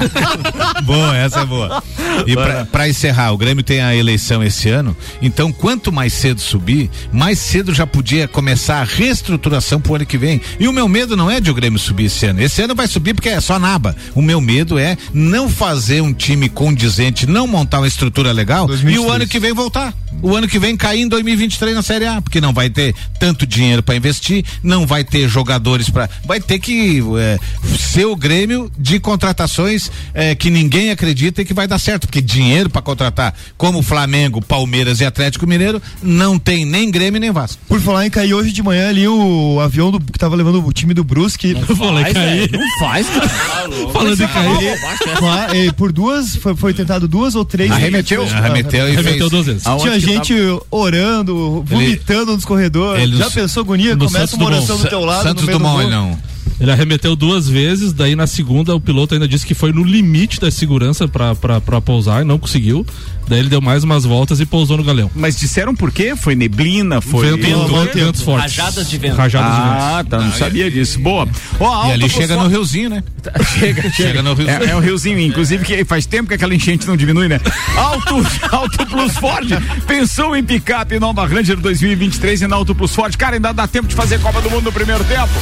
boa, essa é boa. E pra encerrar, o Grêmio tem a eleição esse ano, então quanto mais cedo subir, mais cedo já podia começar a reestruturação pro ano que vem. E o meu medo não é de o Grêmio subir esse ano. Esse ano vai subir porque é só naba. O meu medo é não fazer um time condizente, não montar uma estrutura legal e 2023. o ano que vem voltar. O ano que vem cair em 2023 na Série A, porque não vai ter tanto dinheiro para investir, não vai ter jogadores para, vai ter que é, ser o Grêmio de contratações é, que ninguém acredita e que vai dar certo, porque dinheiro para contratar como Flamengo, Palmeiras e Atlético Mineiro não tem nem Grêmio nem Vasco. Por falar em cair hoje de manhã ali o avião do, que tava levando o time do Brusque. Eu falei, cair. Não faz, cara. Falando em cair. Por duas, foi, foi tentado duas ou três. Arremeteu? vezes. Arremeteu e Arremeteu fez. duas vezes. Aonde Gente orando, vomitando nos corredores. ele- Já pensou agonia? no Começa Santos uma oração Dumont. do teu lado. Santos no meio do Dumont, ele não. Ele arremeteu duas vezes, daí na segunda o piloto ainda disse que foi no limite da segurança pra pousar e não conseguiu. Daí ele deu mais umas voltas e pousou no galeão. Mas disseram por quê? Foi neblina? Foi. Vento, mau ventos fortes. Rajadas de vento. Rajadas de vento. Ah, tá. Não sabia disso. Boa. Ó, E ali chega no riozinho, né? chega, chega. Chega no riozinho. É, é um riozinho, inclusive, que faz tempo que aquela enchente não diminui, né? Auto, Auto Plus Ford. Pensou em picape Nova Ranger 2023 e na Auto Plus Ford. Cara, ainda dá tempo de fazer Copa do Mundo no primeiro tempo.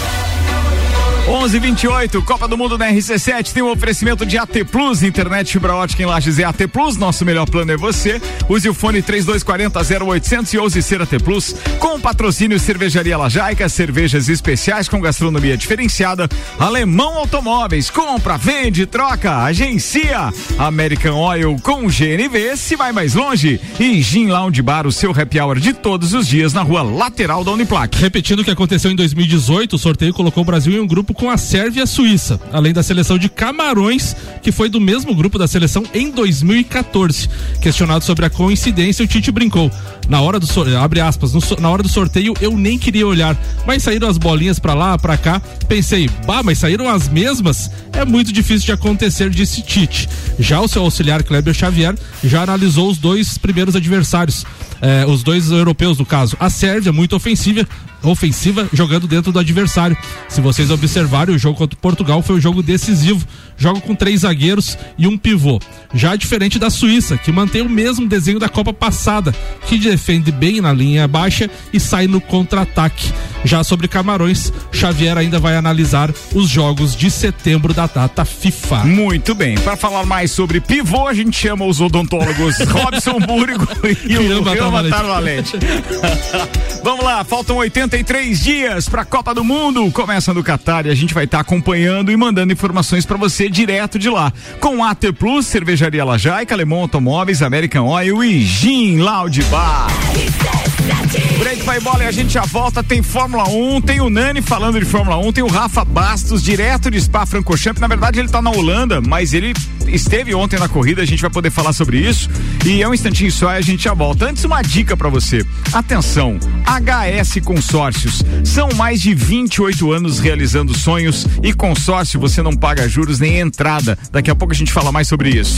11:28 Copa do Mundo na RC7 tem um oferecimento de AT Plus, internet fibra ótica em Lages é AT Plus, nosso melhor plano é você. Use o fone 3240 0800 e use ser AT Plus com patrocínio Cervejaria Lajaica, cervejas especiais com gastronomia diferenciada, Alemão Automóveis, compra, vende, troca, agencia, American Oil com GNV, se vai mais longe e Gin Lounge Bar, o seu happy hour de todos os dias na rua lateral da Uniplac. Repetindo o que aconteceu em 2018, o sorteio colocou o Brasil em um grupo com a Sérvia e a Suíça, além da seleção de Camarões, que foi do mesmo grupo da seleção em 2014. Questionado sobre a coincidência, o Tite brincou. Na hora do sorteio, abre aspas, no, na hora do sorteio eu nem queria olhar, mas saíram as bolinhas para lá, para cá. Pensei, bah, mas saíram as mesmas? É muito difícil de acontecer, disse Tite. Já o seu auxiliar Kleber Xavier já analisou os dois primeiros adversários. Eh, os dois europeus, no caso. A Sérvia, muito ofensiva, ofensiva jogando dentro do adversário. Se vocês observarem, o jogo contra o Portugal foi um jogo decisivo. Joga com três zagueiros e um pivô. Já diferente da Suíça, que mantém o mesmo desenho da Copa passada, que defende bem na linha baixa e sai no contra-ataque. Já sobre Camarões, Xavier ainda vai analisar os jogos de setembro da data FIFA. Muito bem. Para falar mais sobre pivô, a gente chama os odontólogos Robson Búrigo e o Rama Tarvalete. Vamos lá, faltam 83 dias para a Copa do Mundo. Começa no Catar e a gente vai estar tá acompanhando e mandando informações para você direto de lá. Com AT Plus, Cervejaria Lajaica, Alemão Automóveis, American Oil e Gin Loud Bar. Break vai bola e a gente já volta. Tem Fórmula 1, tem o Nani falando de Fórmula 1, tem o Rafa Bastos, direto de Spa Francorchamps. Na verdade, ele tá na Holanda, mas ele esteve ontem na corrida, a gente vai poder falar sobre isso. E é um instantinho só e a gente já volta. Antes, uma dica para você. Atenção, HS Consórcios. São mais de 28 anos realizando sonhos e consórcio você não paga juros nem entrada. Daqui a pouco a gente fala mais sobre isso.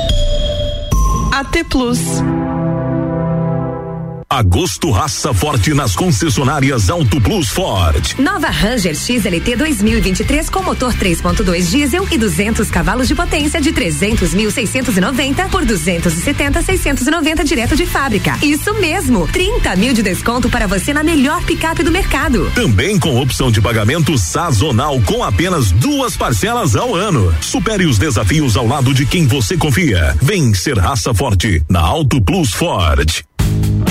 AT Plus. Agosto raça forte nas concessionárias Auto Plus Ford. Nova Ranger XLT 2023 com motor 3.2 diesel e 200 cavalos de potência de 300.690 por 270.690 direto de fábrica. Isso mesmo, 30 mil de desconto para você na melhor picape do mercado. Também com opção de pagamento sazonal com apenas duas parcelas ao ano. Supere os desafios ao lado de quem você confia. Vem ser raça forte na Auto Plus Ford.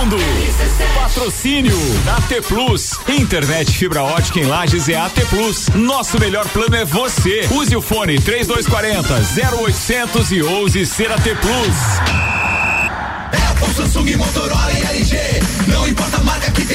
Mundo. Patrocínio AT Plus. Internet fibra ótica em Lages é AT Plus. Nosso melhor plano é você. Use o fone 3240 0800 e ouse ser AT Plus. Apple, Samsung, Motorola e LG. Não importa a marca que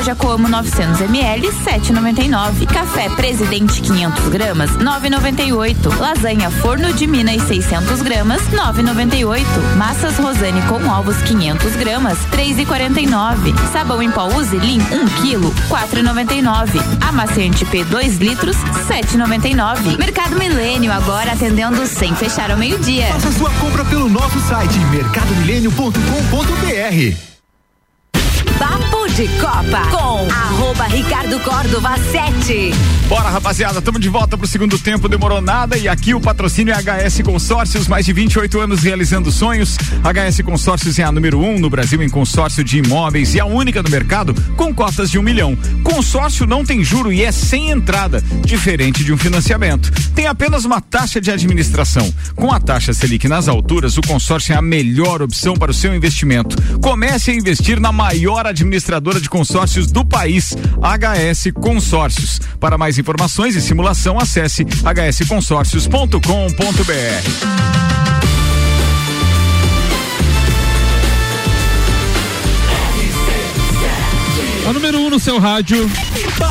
soja Coamo 900 ml 7,99. Café Presidente 500 gramas 9,98. Lasanha Forno de Minas 600 gramas 9,98. Massas Rosane com ovos 500 gramas 3,49. Sabão em pó Uzilim 1 kg 4,99. Amaciante P 2 litros 7,99. Mercado Milênio agora atendendo sem fechar ao meio-dia. Faça sua compra pelo nosso site mercadomilênio.com.br. De Copa com arroba Ricardo Córdova 7. Bora, rapaziada, estamos de volta pro segundo tempo, demorou nada e aqui o patrocínio é HS Consórcios, mais de 28 anos realizando sonhos. HS Consórcios é a número um no Brasil em consórcio de imóveis e a única no mercado com cotas de um milhão. Consórcio não tem juro e é sem entrada, diferente de um financiamento. Tem apenas uma taxa de administração. Com a taxa Selic nas alturas, o consórcio é a melhor opção para o seu investimento. Comece a investir na maior administradora de consórcios do país, HS Consórcios. Para mais informações e simulação, acesse hsconsórcios.com.br. A número 1 um no seu rádio.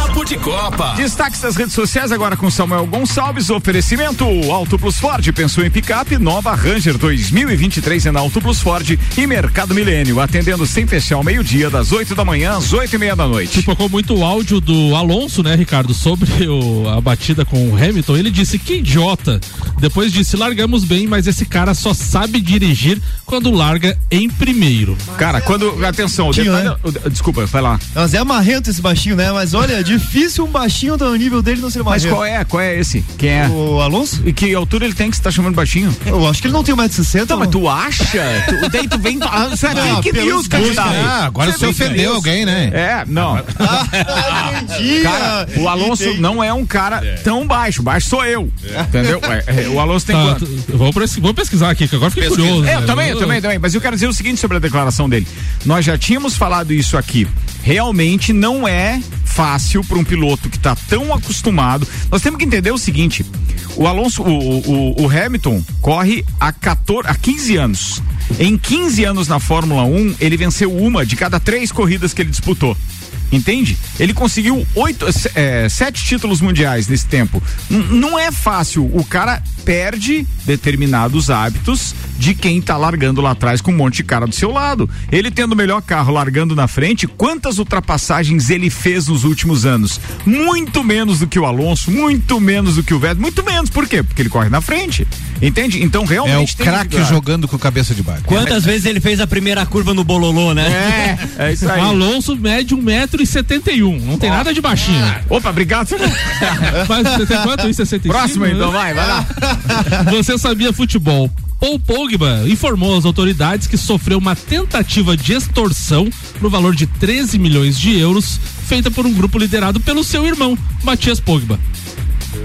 Papo de Copa. Destaques das redes sociais agora com Samuel Gonçalves. Oferecimento Auto Plus Ford. Pensou em picape? Nova Ranger 2023 é na Auto Plus Ford e Mercado Milênio. Atendendo sem fechar ao meio-dia, das 8 da manhã às 8 e meia da noite. Tocou muito o áudio do Alonso, né, Ricardo, sobre o- a batida com o Hamilton. Ele disse que idiota. Depois disse: largamos bem, mas esse cara só sabe dirigir quando larga em primeiro. Cara, quando. Atenção, o detalhe- o- desculpa, vai lá. Mas é marrento esse baixinho, né? Mas olha, é difícil um baixinho do nível dele não ser Mas marrento. qual é? Qual é esse? Quem é? O Alonso? E que altura ele tem que você tá chamando baixinho? Eu acho que ele não tem 1,60m. Não, mas tu acha? Tu, daí tu vem. Ah, Você é Não, fake news, candidato. gostos, né? Agora você é fake ofendeu alguém, né? É, não. entendi. Cara, o Alonso Entendi. não é um cara tão baixo. Baixo sou eu. Entendeu? É, é, o Alonso tem Tá, quanto? vou, pesquisar aqui, que agora fiquei Pesquisa. curioso. É, eu né? também, eu também, também. Mas eu quero dizer o seguinte sobre a declaração dele. Nós já tínhamos falado isso aqui. Realmente não é fácil para um piloto que está tão acostumado. Nós temos que entender o seguinte: o Alonso, o, o, o Hamilton corre há 14, há 15 anos. Em 15 anos na Fórmula 1, ele venceu uma de cada três corridas que ele disputou. Entende? Ele conseguiu oito, é, sete títulos mundiais nesse tempo. N- não é fácil. O cara perde determinados hábitos de quem tá largando lá atrás com um monte de cara do seu lado. Ele tendo o melhor carro largando na frente, quantas ultrapassagens ele fez nos últimos anos? Muito menos do que o Alonso, muito menos do que o Vettel, muito menos. Por quê? Porque ele corre na frente. Entende? Então É o realmente craque jogando com cabeça de baixo. Quantas vezes ele fez a primeira curva no bololô, né? É, é isso aí. O Alonso mede 1,71m. Não tem nada de baixinho. Opa, obrigado. Mas você tem quanto? 1,65? Próximo então, vai, vai lá. Você sabia futebol? Paul Pogba informou às autoridades que sofreu uma tentativa de extorsão no valor de 13 milhões de euros, feita por um grupo liderado pelo seu irmão, Matias Pogba.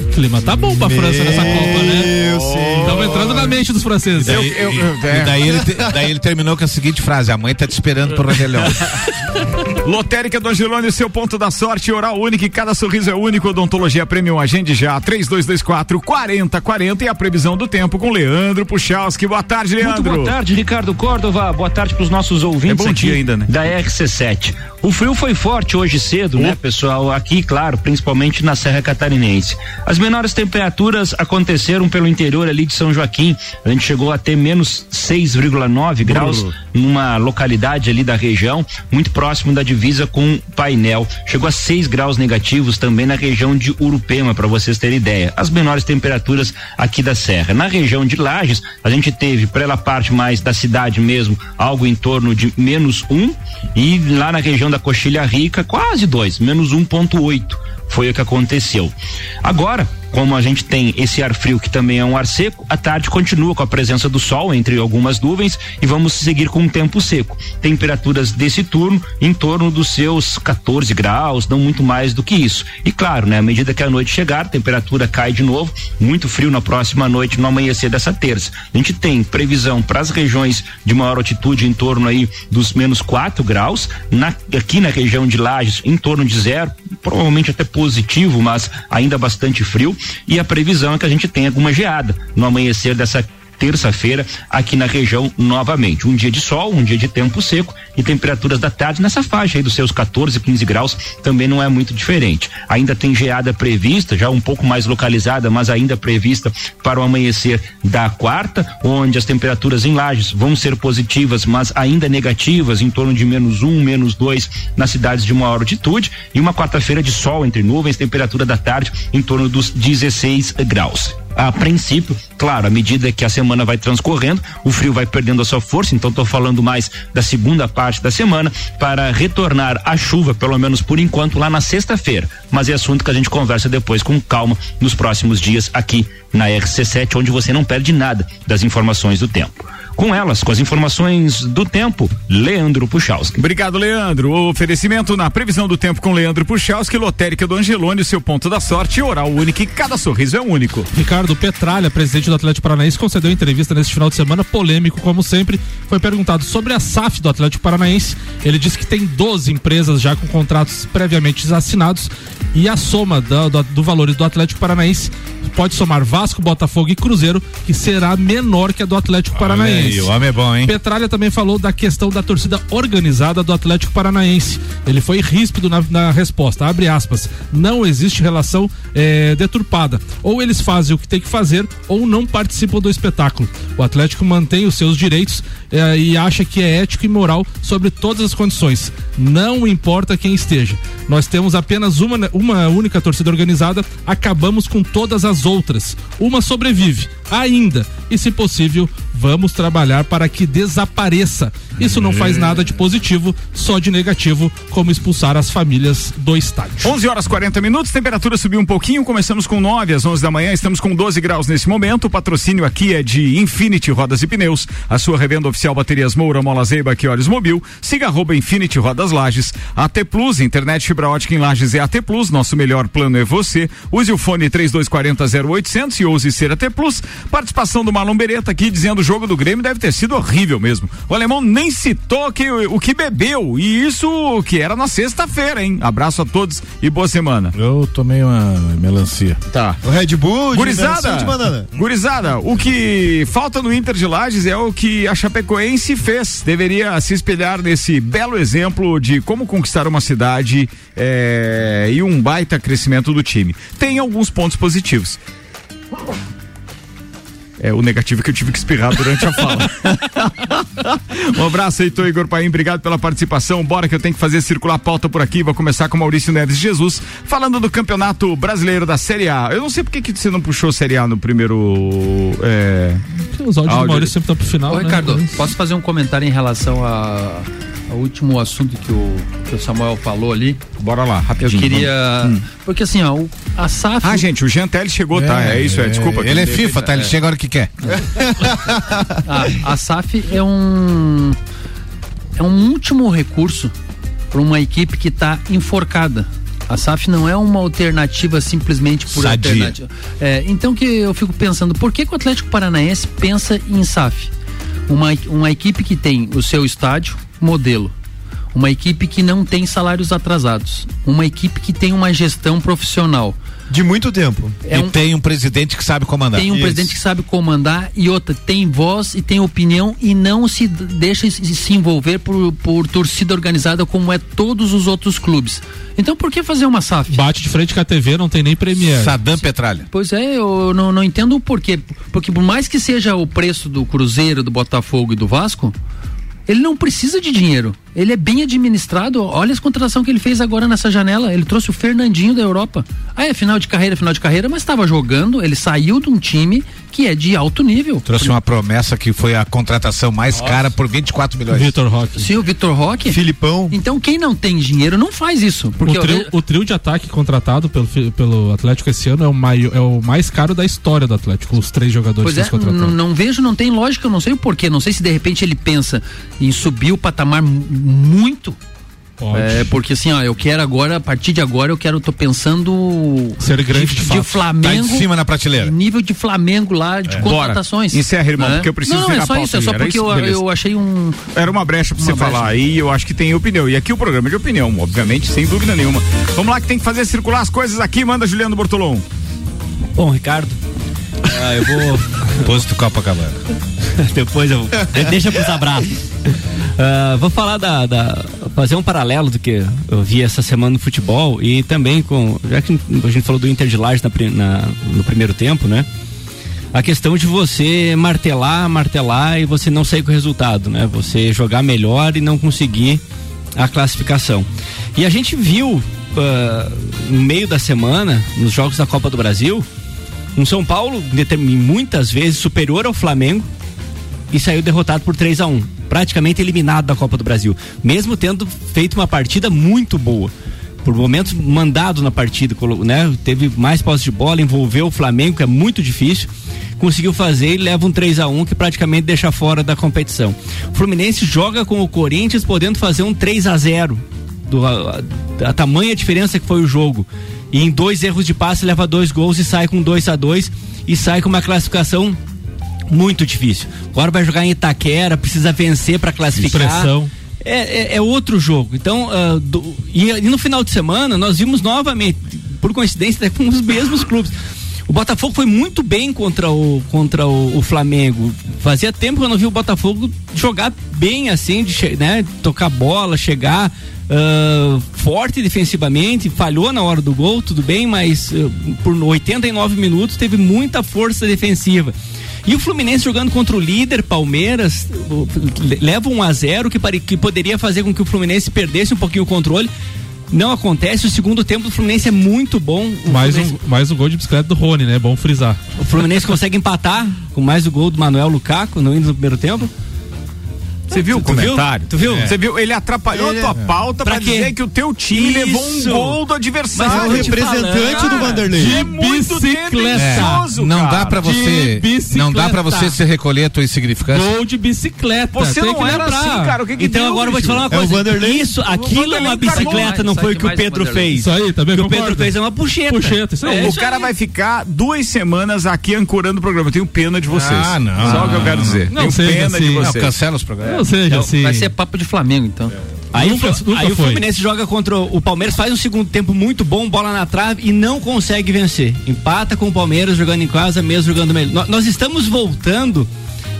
O clima tá bom pra França nessa Copa, né? Estamos entrando na mente dos franceses. Daí, eu- e- eu- é. e daí ele, te- daí ele terminou com a seguinte frase: A mãe tá te esperando pro Ragelhão. Lotérica do Angelone, seu ponto da sorte, oral único, e cada sorriso é único. Odontologia Premium, agende já, 3224 4040 e a previsão do tempo com Leandro Puchalski. Boa tarde, Leandro. Muito boa tarde, Ricardo Córdova. Boa tarde para os nossos ouvintes É bom aqui dia ainda, né? da RC7. O frio foi forte hoje cedo, né, pessoal? Aqui, claro, principalmente na Serra Catarinense. As menores temperaturas aconteceram pelo interior ali de São Joaquim. A gente chegou a ter menos 6,9 graus numa localidade ali da região, muito próximo da divisa com Painel. Chegou a 6 graus negativos também na região de Urupema, para vocês terem ideia. As menores temperaturas aqui da Serra. Na região de Lages, a gente teve, pela parte mais da cidade mesmo, algo em torno de menos um, e lá na região da Coxilha Rica, quase dois, menos 1,8 foi o que aconteceu. Agora, como a gente tem esse ar frio que também é um ar seco, a tarde continua com a presença do sol entre algumas nuvens e vamos seguir com um tempo seco. Temperaturas desse turno em torno dos seus 14 graus, não muito mais do que isso. E claro, né, à medida que a noite chegar, a temperatura cai de novo, muito frio na próxima noite, no amanhecer dessa terça. A gente tem previsão para as regiões de maior altitude em torno aí dos menos 4 graus, na, aqui na região de Lages em torno de zero, provavelmente até positivo, mas ainda bastante frio. E a previsão é que a gente tenha alguma geada no amanhecer dessa terça-feira aqui na região novamente. Um dia de sol, um dia de tempo seco e temperaturas da tarde nessa faixa aí dos seus 14, 15 graus também não é muito diferente. Ainda tem geada prevista, já um pouco mais localizada, mas ainda prevista para o amanhecer da quarta, onde as temperaturas em Lages vão ser positivas, mas ainda negativas, em torno de menos um, menos dois nas cidades de maior altitude, e uma quarta-feira de sol entre nuvens, temperatura da tarde em torno dos 16 graus a princípio, claro, à medida que a semana vai transcorrendo, o frio vai perdendo a sua força, então estou falando mais da segunda parte da semana para retornar a chuva, pelo menos por enquanto, lá na sexta-feira. Mas é assunto que a gente conversa depois com calma nos próximos dias aqui na RC7, onde você não perde nada das informações do tempo. Com elas, com as informações do tempo, Leandro Puchalski. Obrigado, Leandro. O oferecimento na previsão do tempo com Leandro Puchalski, lotérica do Angelone, seu ponto da sorte, oral único e cada sorriso é único. Ricardo Petralha, presidente do Atlético Paranaense, concedeu entrevista neste final de semana, polêmico como sempre. Foi perguntado sobre a SAF do Atlético Paranaense. Ele disse que tem 12 empresas já com contratos previamente assinados e a soma do, do, do valores do Atlético Paranaense pode somar Vasco, Botafogo e Cruzeiro, que será menor que a do Atlético Paranaense. Aí, o homem é bom, hein? Petralha também falou da questão da torcida organizada do Atlético Paranaense. Ele foi ríspido na, na resposta, abre aspas. Não existe relação é, deturpada. Ou eles fazem o que tem que fazer, ou não participam do espetáculo. O Atlético mantém os seus direitos é, e acha que é ético e moral sobre todas as condições. Não importa quem esteja. Nós temos apenas uma, uma única torcida organizada, acabamos com todas as outras. Uma sobrevive, ainda. E se possível, vamos trabalhar para que desapareça. Isso não faz nada de positivo, só de negativo, como expulsar as famílias do estádio. 11 horas 40 minutos, temperatura subiu um pouquinho, começamos com 9 às 11 da manhã, estamos com 12 graus nesse momento. O patrocínio aqui é de Infinity Rodas e Pneus, a sua revenda oficial Baterias Moura, Mola Zeiba, que mobil. Siga arroba Infinity Rodas Lages. AT Plus, internet fibra ótica em Lages é AT Plus, nosso melhor plano é você. Use o fone 3240 0800 e use ser AT Plus. Participação do Marlon Beretta aqui dizendo o jogo do Grêmio deve ter sido horrível mesmo. O alemão nem citou que, o que bebeu e isso que era na sexta-feira, hein? Abraço a todos e boa semana. Eu tomei uma melancia. Tá. O Red Bull, de Gurizada, de banana. gurizada, o que falta no Inter de Lages é o que a Chapecoense fez. Deveria se espelhar nesse belo exemplo de como conquistar uma cidade é, e um baita crescimento do time. Tem alguns pontos positivos. É o negativo que eu tive que espirrar durante a fala. um abraço, Heitor Igor Paim, obrigado pela participação. Bora que eu tenho que fazer circular a pauta por aqui. Vou começar com Maurício Neves Jesus, falando do Campeonato Brasileiro da Série A. Eu não sei por que que você não puxou Série A no primeiro. É... Os áudios do Áudio. Maurício sempre estão pro final. Ô, né? Ricardo, posso fazer um comentário em relação a, ao último assunto que o, que o Samuel falou ali? Bora lá, Eu rapidinho. queria. Hum. Porque assim, ó, o- a SAF. Ah, gente, o Jean Teles chegou, tá? É isso, é, desculpa. Ele é FIFA, tá? Ele É. chega a hora que quer. a, a SAF é um. É um último recurso para uma equipe que está enforcada. A SAF não é uma alternativa simplesmente por Sadia. alternativa. É, então que eu fico pensando, por que, que o Atlético Paranaense pensa em SAF? Uma, uma equipe que tem o seu estádio modelo, uma equipe que não tem salários atrasados, uma equipe que tem uma gestão profissional. De muito tempo. É e um- tem um presidente que sabe comandar. tem um presidente que sabe comandar e outra, tem voz e tem opinião e não se deixa se, se envolver por, por torcida organizada como é todos os outros clubes. Então por que fazer uma SAF? Bate de frente com a TV, não tem nem Premier. Sadam Petralha. Pois é, eu não, não entendo o porquê. Porque por mais que seja o preço do Cruzeiro, do Botafogo e do Vasco, ele não precisa de dinheiro. Ele é bem administrado. Olha as contratações que ele fez agora nessa janela. Ele trouxe o Fernandinho da Europa. Ah, é final de carreira, final de carreira, mas estava jogando. Ele saiu de um time que é de alto nível. Trouxe uma promessa que foi a contratação mais Nossa. cara por 24 milhões. Vitor Roque. Sim, o Vitor Roque. Filipão. Então quem não tem dinheiro não faz isso. Porque o, trio, o trio de ataque contratado pelo, pelo Atlético esse ano é o, mai, é o mais caro da história do Atlético, os três jogadores Pois que é, eles contrataram. não vejo, não tem lógica, eu não sei o porquê. Não sei se de repente ele pensa em subir o patamar muito. Pode. É, porque assim, ó, eu quero agora, a partir de agora, eu quero, tô pensando. Ser grande de de, fato. Flamengo. Tá em cima na prateleira. Nível de Flamengo lá, de contratações. Bora. Encerra, irmão, né? porque eu preciso Não, virar é só isso, é só porque isso? eu, eu achei um. Era uma brecha pra você Uma brecha. falar aí, eu acho que tem opinião. E aqui o programa é de opinião, obviamente, sem dúvida nenhuma. Vamos lá que tem que fazer circular as coisas aqui, manda Juliano Bortolom. Bom, Ricardo, ah, eu vou. Posto Copacabana. Depois eu. de- Deixa pros abraços. Ah, vou falar da, da- fazer um paralelo do que eu vi essa semana no futebol e também com. Já que a gente falou do Inter de Lages na na- no primeiro tempo, né? A questão de você martelar, martelar e você não sair com o resultado, né? Você jogar melhor e não conseguir a classificação. E a gente viu ah, no meio da semana, nos jogos da Copa do Brasil, um São Paulo muitas vezes superior ao Flamengo e saiu derrotado por 3 a 1 praticamente eliminado da Copa do Brasil, mesmo tendo feito uma partida muito boa. Por momentos mandado na partida, né? Teve mais posse de bola, envolveu o Flamengo, que é muito difícil. Conseguiu fazer e leva um 3 a 1 que praticamente deixa fora da competição. O Fluminense joga com o Corinthians podendo fazer um 3 a 0 do, a, a tamanha diferença que foi o jogo. E em dois erros de passe leva dois gols e sai com 2 a 2 e sai com uma classificação muito difícil. Agora vai jogar em Itaquera, precisa vencer para classificar. Pressão. É, é- é outro jogo. Então, ah, do- e, e no final de semana nós vimos novamente, por coincidência, até com os mesmos clubes. O Botafogo foi muito bem contra o contra o, o Flamengo. Fazia tempo que eu não vi o Botafogo jogar bem assim, de né, tocar bola, chegar ah, forte defensivamente, falhou na hora do gol, tudo bem, mas ah, por 89 minutos teve muita força defensiva. E o Fluminense jogando contra o líder Palmeiras, leva um a 0 que, que poderia fazer com que o Fluminense perdesse um pouquinho o controle. Não acontece, o segundo tempo do Fluminense é muito bom. O Mais Fluminense, um, mais um gol de bicicleta do Rony, né? Bom frisar. o Fluminense consegue empatar com mais o gol do Manuel Lukaku no indo no primeiro tempo. Você viu o comentário? Tu viu? Você viu? Ele atrapalhou Ele- a tua pauta pra, Pra dizer que o teu time Isso. levou um gol do adversário. Mas tô te representante falando. do Vanderlei. É De muito bicicleta. não cara. dá pra você, não dá para bicicleta. você se recolher a tua insignificância. Gol de bicicleta. Você tem não que era lembrar. assim, cara. O que que Então deu, agora eu vou te falar uma É o coisa. Vanderlei? Isso, aquilo é uma bicicleta, não foi o que o Pedro fez. Isso aí, também O que o. Pedro fez é uma puxeta. Puxeta, isso aí. É o cara vai ficar duas semanas aqui ancorando o programa. Eu tenho pena de vocês. Ah, não. Só o que eu quero dizer. Não tenho pena de assim. Não, vocês. cancela os programas. Ou seja, assim. Vai ser papo de Flamengo, então. Aí, Nunca- o, nunca aí o. Fluminense joga contra o Palmeiras, faz um segundo tempo muito bom, bola na trave e não consegue vencer. Empata com o Palmeiras jogando em casa, mesmo jogando melhor. Nó- Nós estamos voltando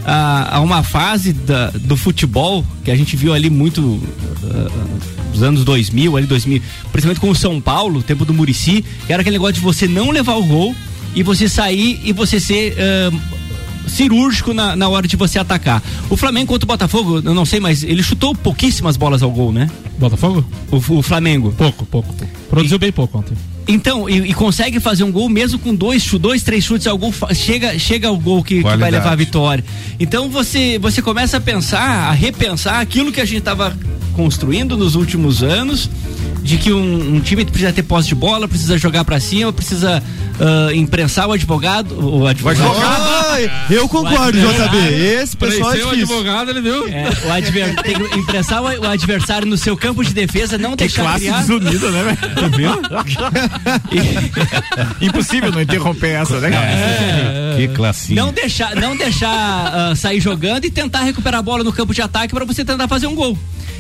a, a uma fase da- do futebol que a gente viu ali muito ah, nos anos 2000, ali 2000, principalmente com o São Paulo, tempo do Murici, que era aquele negócio de você não levar o gol e você sair e você ser ah, cirúrgico na, na hora de você atacar. O Flamengo contra o Botafogo, eu não sei, mas ele chutou pouquíssimas bolas ao gol, né? Botafogo? O, o Flamengo. Pouco, pouco, pouco. Produziu bem pouco ontem. Então, e, e consegue fazer um gol mesmo com dois, dois três chutes ao gol, chega, chega ao gol que, que vai levar a vitória. Então você, você começa a pensar, a repensar aquilo que a gente estava construindo nos últimos anos, de que um, um time precisa ter posse de bola, precisa jogar pra cima, precisa ah, imprensar o advogado, o advogado. Eu concordo, JB. Esse pessoal é Pareceu o difícil. advogado, ele viu? É, o adver, tem que imprensar o, o adversário no seu campo de defesa, não Que deixar classe criar. desunida, né, velho? Impossível não interromper essa, né, cara? É. Que classinha. Não deixar, não deixar ah, sair jogando e tentar recuperar a bola no campo de ataque para você tentar fazer um gol.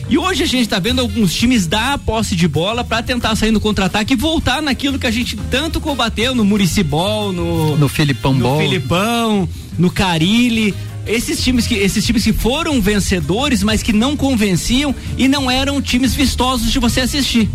E hoje a gente tá vendo alguns times dar a posse de bola para tentar sair no contra-ataque e voltar naquilo que a gente tanto combateu no Muricibol, no No Filipão no Ball. Filipão, no Carilli. Esses times, que, esses times que foram vencedores, mas que não convenciam e não eram times vistosos de você assistir.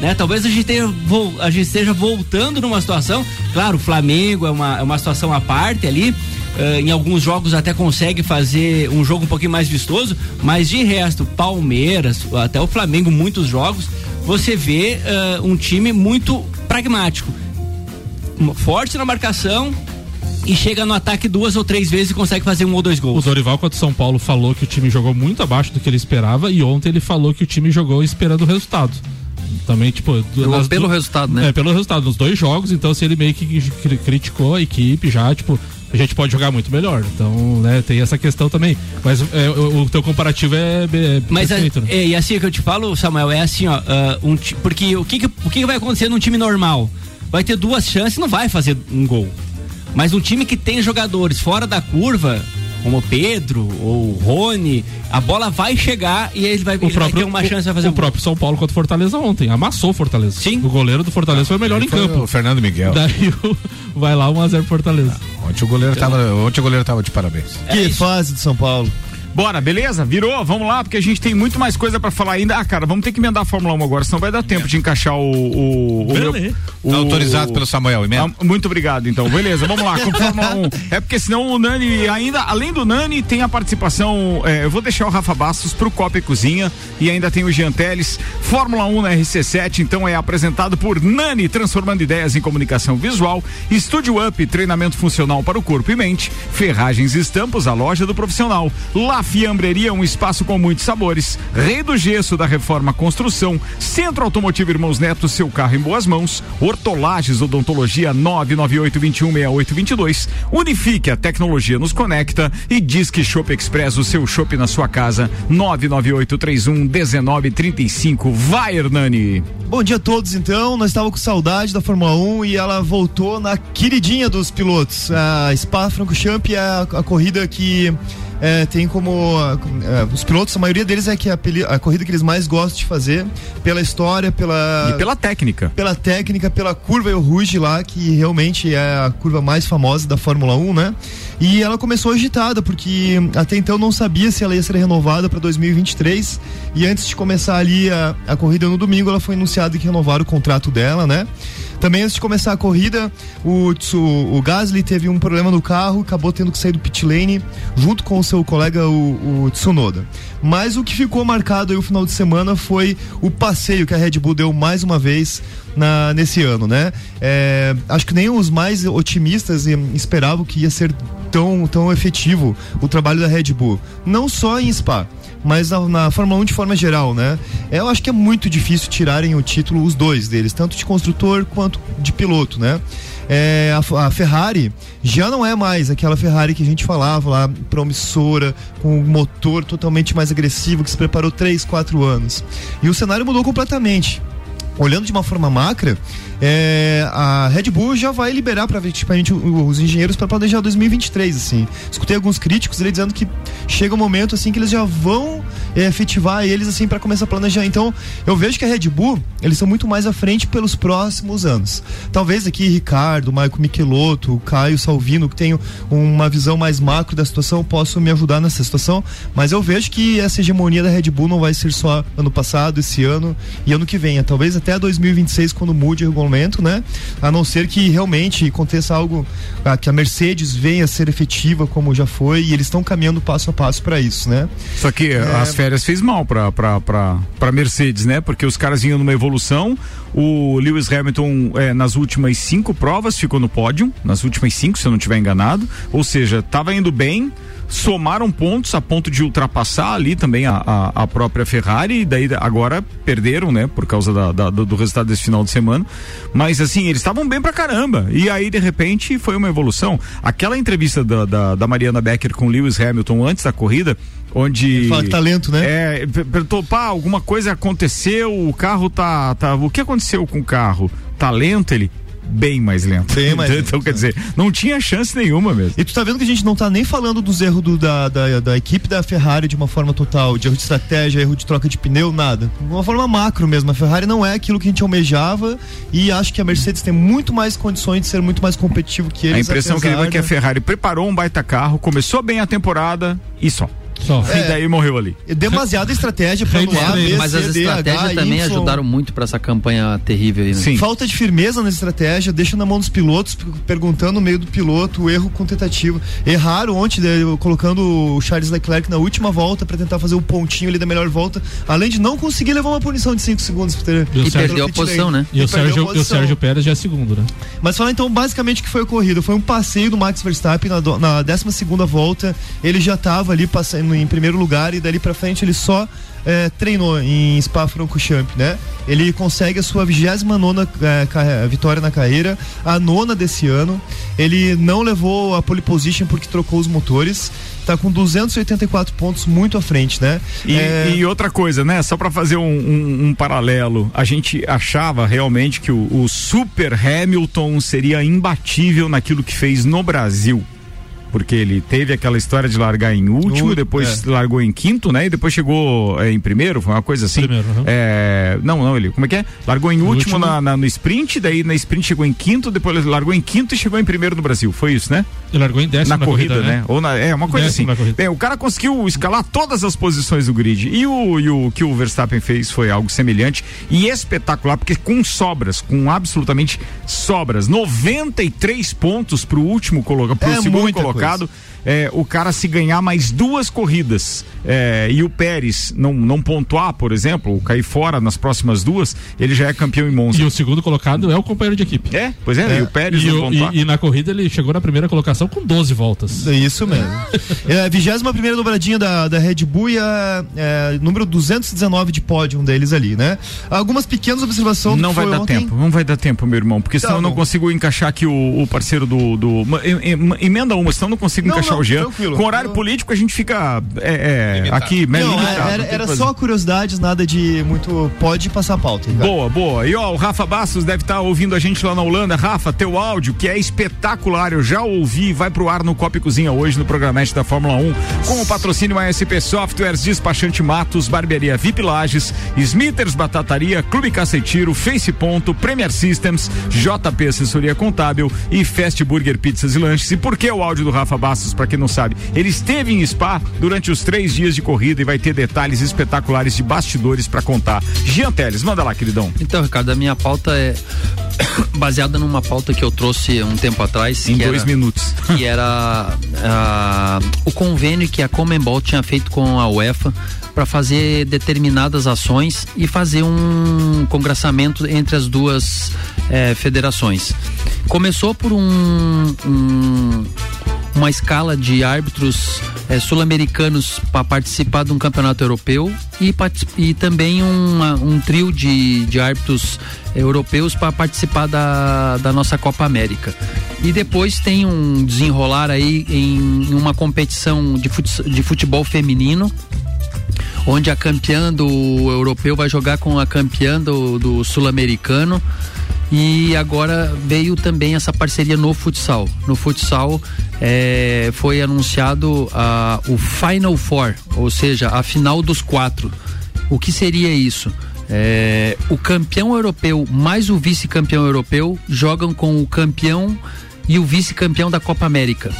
Né? Talvez a gente, tenha, a gente esteja voltando numa situação. Claro, o Flamengo é uma, é uma situação à parte ali, Uh, em alguns jogos até consegue fazer um jogo um pouquinho mais vistoso, mas de resto, Palmeiras, até o Flamengo, muitos jogos, você vê uh, um time muito pragmático. Forte na marcação, e chega no ataque duas ou três vezes e consegue fazer um ou dois gols. O Dorival contra o São Paulo falou que o time jogou muito abaixo do que ele esperava e ontem ele falou que o time jogou esperando o resultado. Também, tipo. Nas, pelo resultado, né? É, pelo resultado, nos dois jogos, então se ele meio que criticou a equipe já, tipo, a gente pode jogar muito melhor. Então, né, tem essa questão também. Mas é, o, o, teu comparativo é, é Mas perfeito, né? é, e assim que eu te falo, Samuel, é assim, ó, uh, um, porque o que, que, o que vai acontecer num time normal? Vai ter duas chances, não vai fazer um gol. Mas um time que tem jogadores fora da curva, como Pedro ou Rony, a bola vai chegar e ele vai, o próprio, vai ter uma chance de fazer o, um próprio São Paulo contra o Fortaleza ontem, amassou o Fortaleza. Sim. O goleiro do Fortaleza foi o melhor em campo. O Fernando Miguel. Daí o, vai lá 1 a 0 Fortaleza. Ah, ontem o goleiro tava, ontem o goleiro tava de parabéns. Que é fase do São Paulo. Bora, beleza? Virou? Vamos lá, porque a gente tem muito mais coisa para falar ainda. Ah, cara, vamos ter que emendar a Fórmula 1 agora, senão vai dar tempo de encaixar o. o, o, meu, o tá autorizado pelo Samuel, emenda. Ah, muito obrigado, então. Beleza, vamos lá, com Fórmula 1. É porque senão o Nani, ainda, além do Nani, tem a participação. É, eu vou deixar o Rafa Bastos pro Copa e Cozinha e ainda tem o Jean Teles. Fórmula 1 na RC7, então é apresentado por Nani, transformando ideias em comunicação visual. Estúdio Up, treinamento funcional para o corpo e mente. Ferragens e Estampos, a loja do profissional. La Fiambreria, um espaço com muitos sabores. Rei do Gesso da Reforma Construção. Centro Automotivo Irmãos Neto, seu carro em boas mãos. Hortolages Odontologia 998 216822. Unifique, a tecnologia nos conecta. E Disque Shop Express, o seu shopping na sua casa. 998 31 1935. Vai, Hernani. Bom dia a todos, então. Nós estávamos com saudade da Fórmula 1 e ela voltou na queridinha dos pilotos. A Spa Francorchamps é a, a corrida que é, tem como é, os pilotos, a maioria deles é que a, a, corrida que eles mais gostam de fazer pela história, pela e pela técnica, pela técnica, pela curva El Rouge lá que realmente é a curva mais famosa da Fórmula 1, né? E ela começou agitada porque até então não sabia se ela ia ser renovada para 2023 e antes de começar ali a, a corrida no domingo ela foi anunciado que renovaram o contrato dela, né? Também antes de começar a corrida, o, o, o Gasly teve um problema no carro, acabou tendo que sair do pit lane junto com o seu colega, o, o Tsunoda. Mas o que ficou marcado aí o final de semana foi o passeio que a Red Bull deu mais uma vez na, nesse ano, né? É, acho que nem os mais otimistas esperavam que ia ser tão, tão efetivo o trabalho da Red Bull. Não só em Spa mas na, na, Fórmula 1 de forma geral, né? Eu acho que é muito difícil tirarem o título os dois deles, tanto de construtor quanto de piloto, né? É, a, a, Ferrari já não é mais aquela Ferrari que a gente falava lá, promissora, com um motor totalmente mais agressivo, que se preparou 3, 4 anos. E o cenário mudou completamente olhando de uma forma macra, é, a Red Bull já vai liberar para os engenheiros para planejar 2023 assim. Escutei alguns críticos ele dizendo que chega um momento assim que eles já vão é, efetivar eles assim para começar a planejar. Então, eu vejo que a Red Bull, eles são muito mais à frente pelos próximos anos. Talvez aqui Ricardo, Maico Michelotto, Caio Salvino, que tenham uma visão mais macro da situação, possam me ajudar nessa situação, mas eu vejo que essa hegemonia da Red Bull não vai ser só ano passado, esse ano e ano que vem, é talvez até 2026 quando mude o regulamento, né? A não ser que realmente aconteça algo ah, que a Mercedes venha a ser efetiva como já foi e eles estão caminhando passo a passo para isso, né? Só que é... as férias fez mal para para para Mercedes, né? Porque os caras vinham numa evolução. O Lewis Hamilton é, nas últimas cinco provas ficou no pódio, nas últimas cinco, se eu não estiver enganado. Ou seja, estava indo bem somaram pontos a ponto de ultrapassar ali também a, a, a própria Ferrari e daí agora perderam, né, por causa da, da, do resultado desse final de semana. Mas assim, eles estavam bem pra caramba. E aí, de repente, foi uma evolução. Aquela entrevista da, da, da Mariana Becker com Lewis Hamilton antes da corrida, onde. Fala que talento, né? É, perguntou, pá, alguma coisa aconteceu, o carro tá, tá. O que aconteceu com o carro? Talento, ele bem mais lento. Bem mais então, quer dizer, não tinha chance nenhuma mesmo. E tu tá vendo que a gente não tá nem falando dos erros do, da, da, da, equipe da Ferrari de uma forma total, de erro de estratégia, erro de troca de pneu, nada. De uma forma macro mesmo. A Ferrari não é aquilo que a gente almejava e acho que a Mercedes tem muito mais condições de ser muito mais competitivo que eles. A impressão que ele vai é que a Ferrari preparou um baita carro, começou bem a temporada e só. Só. E daí morreu ali. É demasiada estratégia para no A, B, Mas as D, estratégias H, também Y. ajudaram muito para essa campanha terrível aí, né? Falta de firmeza na estratégia, deixa na mão dos pilotos, perguntando no meio do piloto, o erro com tentativa. Erraram ontem, né, colocando o Charles Leclerc na última volta para tentar fazer o pontinho ali da melhor volta, além de não conseguir levar uma punição de 5 segundos. pra ter- E, o ter Sérgio, o pit lane. E o perdeu a Sérgio, e o posição. Sérgio Pérez já é segundo, né? Mas falar então basicamente o que foi a corrida. Foi um passeio do Max Verstappen na 12 segunda volta. Ele já estava ali passando em primeiro lugar e dali pra frente ele só eh, treinou em Spa-Francorchamps, né? Ele consegue a sua 29 nona eh, vitória na carreira, a nona desse ano. Ele não levou a pole position porque trocou os motores. Tá com 284 pontos muito à frente, né? E, Eh, e outra coisa, né? Só pra fazer um, um- um paralelo, a gente achava realmente que o, o Super Hamilton seria imbatível naquilo que fez no Brasil. Porque ele teve aquela história de largar em último, depois é. largou em quinto, né? E depois chegou é, em primeiro, foi uma coisa assim. É, não, não, ele, como é que é? Largou em último, último. Na, na- no sprint, daí na sprint chegou em quinto, depois ele largou em quinto e chegou em primeiro no Brasil. Foi isso, né? Ele largou em décimo na, na corrida, corrida, né? né? Ou na, é uma coisa Décimo assim. Bem, o cara conseguiu escalar todas as posições do grid. E o, e o que o Verstappen fez foi algo semelhante e espetacular, porque com sobras, com absolutamente sobras. 93 pontos pro último colocado, pro É segundo muita colocado. É, o cara se ganhar mais duas corridas é, e o Pérez não, não pontuar, por exemplo, ou cair fora nas próximas duas, ele já é campeão em Monza. E o segundo colocado é o companheiro de equipe. É, pois é, e o Pérez e, não o- pontuar. e, e na corrida ele chegou na primeira colocação com 12 voltas. É isso mesmo. é a 21 primeira dobradinha da, da Red Bull e a é, número 219 de pódio um deles ali, né? Algumas pequenas observações. Não vai foi dar ontem. tempo, não vai dar tempo, meu irmão, porque Tá senão eu não bom. consigo encaixar aqui o, o parceiro do. do ma- em- em- emenda uma, senão eu não consigo Não, encaixar não, o Jean. tranquilo. Com horário Eu- político a gente fica é, é, aqui, Não, limitado, era, era só curiosidades, nada de muito. Pode passar a pauta. Ricardo. Boa, boa. E ó, o Rafa Bastos deve estar ouvindo a gente lá na Holanda. Rafa, teu áudio, que é espetacular, eu já ouvi, vai pro ar no Copa e Cozinha hoje no programete da Fórmula 1, com o patrocínio ASP Softwares, Despachante Matos, Barbearia VIP Lages, Smithers Batataria, Clube Cacetiro, Face Ponto, Premier Systems, JP Assessoria Contábil e Fast Burger Pizzas e Lanches. E por que o áudio do Rafa Bastos, pra quem não sabe? Ele esteve em Spa durante os três dias de corrida e vai ter detalhes espetaculares de bastidores pra contar. Jean Teles, manda lá, queridão. Então, Ricardo, a minha pauta é baseada numa pauta que eu trouxe um tempo atrás. Em dois era- minutos. Que era ah, o convênio que a Comembol tinha feito com a UEFA para fazer determinadas ações e fazer um congraçamento entre as duas eh, federações. Começou por um- um uma escala de árbitros eh, sul-americanos para participar de um campeonato europeu e, e também uma- um trio de, de árbitros eh, europeus para participar da, da nossa Copa América. E depois tem um desenrolar aí em uma competição de, fut- de futebol feminino onde a campeã do europeu vai jogar com a campeã do, do sul-americano. E agora veio também essa parceria no futsal. No futsal eh, foi anunciado ah, o Final Four, ou seja, a final dos quatro. O que seria isso? Eh, o campeão europeu mais o vice-campeão europeu jogam com o campeão e o vice-campeão da Copa América.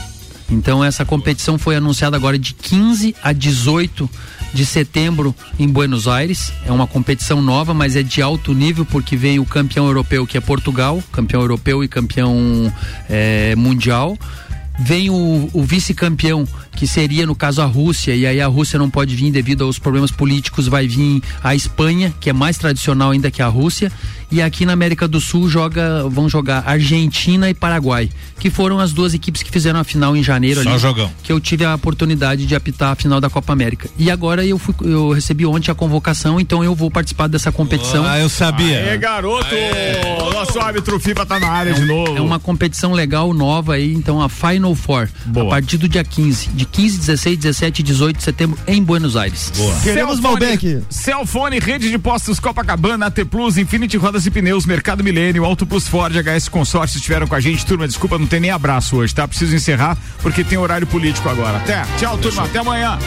Então essa competição foi anunciada agora de 15 a 18 de setembro em Buenos Aires. É uma competição nova, mas é de alto nível porque vem o campeão europeu que é Portugal, campeão europeu e campeão eh, mundial. Vem o, o vice-campeão, que seria no caso a Rússia, e aí a Rússia não pode vir devido aos problemas políticos, vai vir a Espanha, que é mais tradicional ainda que a Rússia. E aqui na América do Sul joga, vão jogar Argentina e Paraguai, que foram as duas equipes que fizeram a final em janeiro Só ali. jogão. Que eu tive a oportunidade de apitar a final da Copa América. E agora eu, fui, eu recebi ontem a convocação, então eu vou participar dessa competição. Ah, eu sabia. Aê, garoto! Nosso árbitro FIFA tá na área de novo. É uma competição legal, nova aí, então a Final Four. Boa. A partir do dia 15. De de 15, 16, 17 e 18 de setembro em Buenos Aires. Boa. Queremos Malbec. Celfone, rede de postos Copacabana, AT Plus, Infinity Rodas e Pneus, Mercado Milênio, Auto Plus Ford, HS Consórcio estiveram com a gente. Turma, desculpa, não tem nem abraço hoje, tá? Preciso encerrar porque tem horário político agora. Até. Tchau, turma. Até amanhã.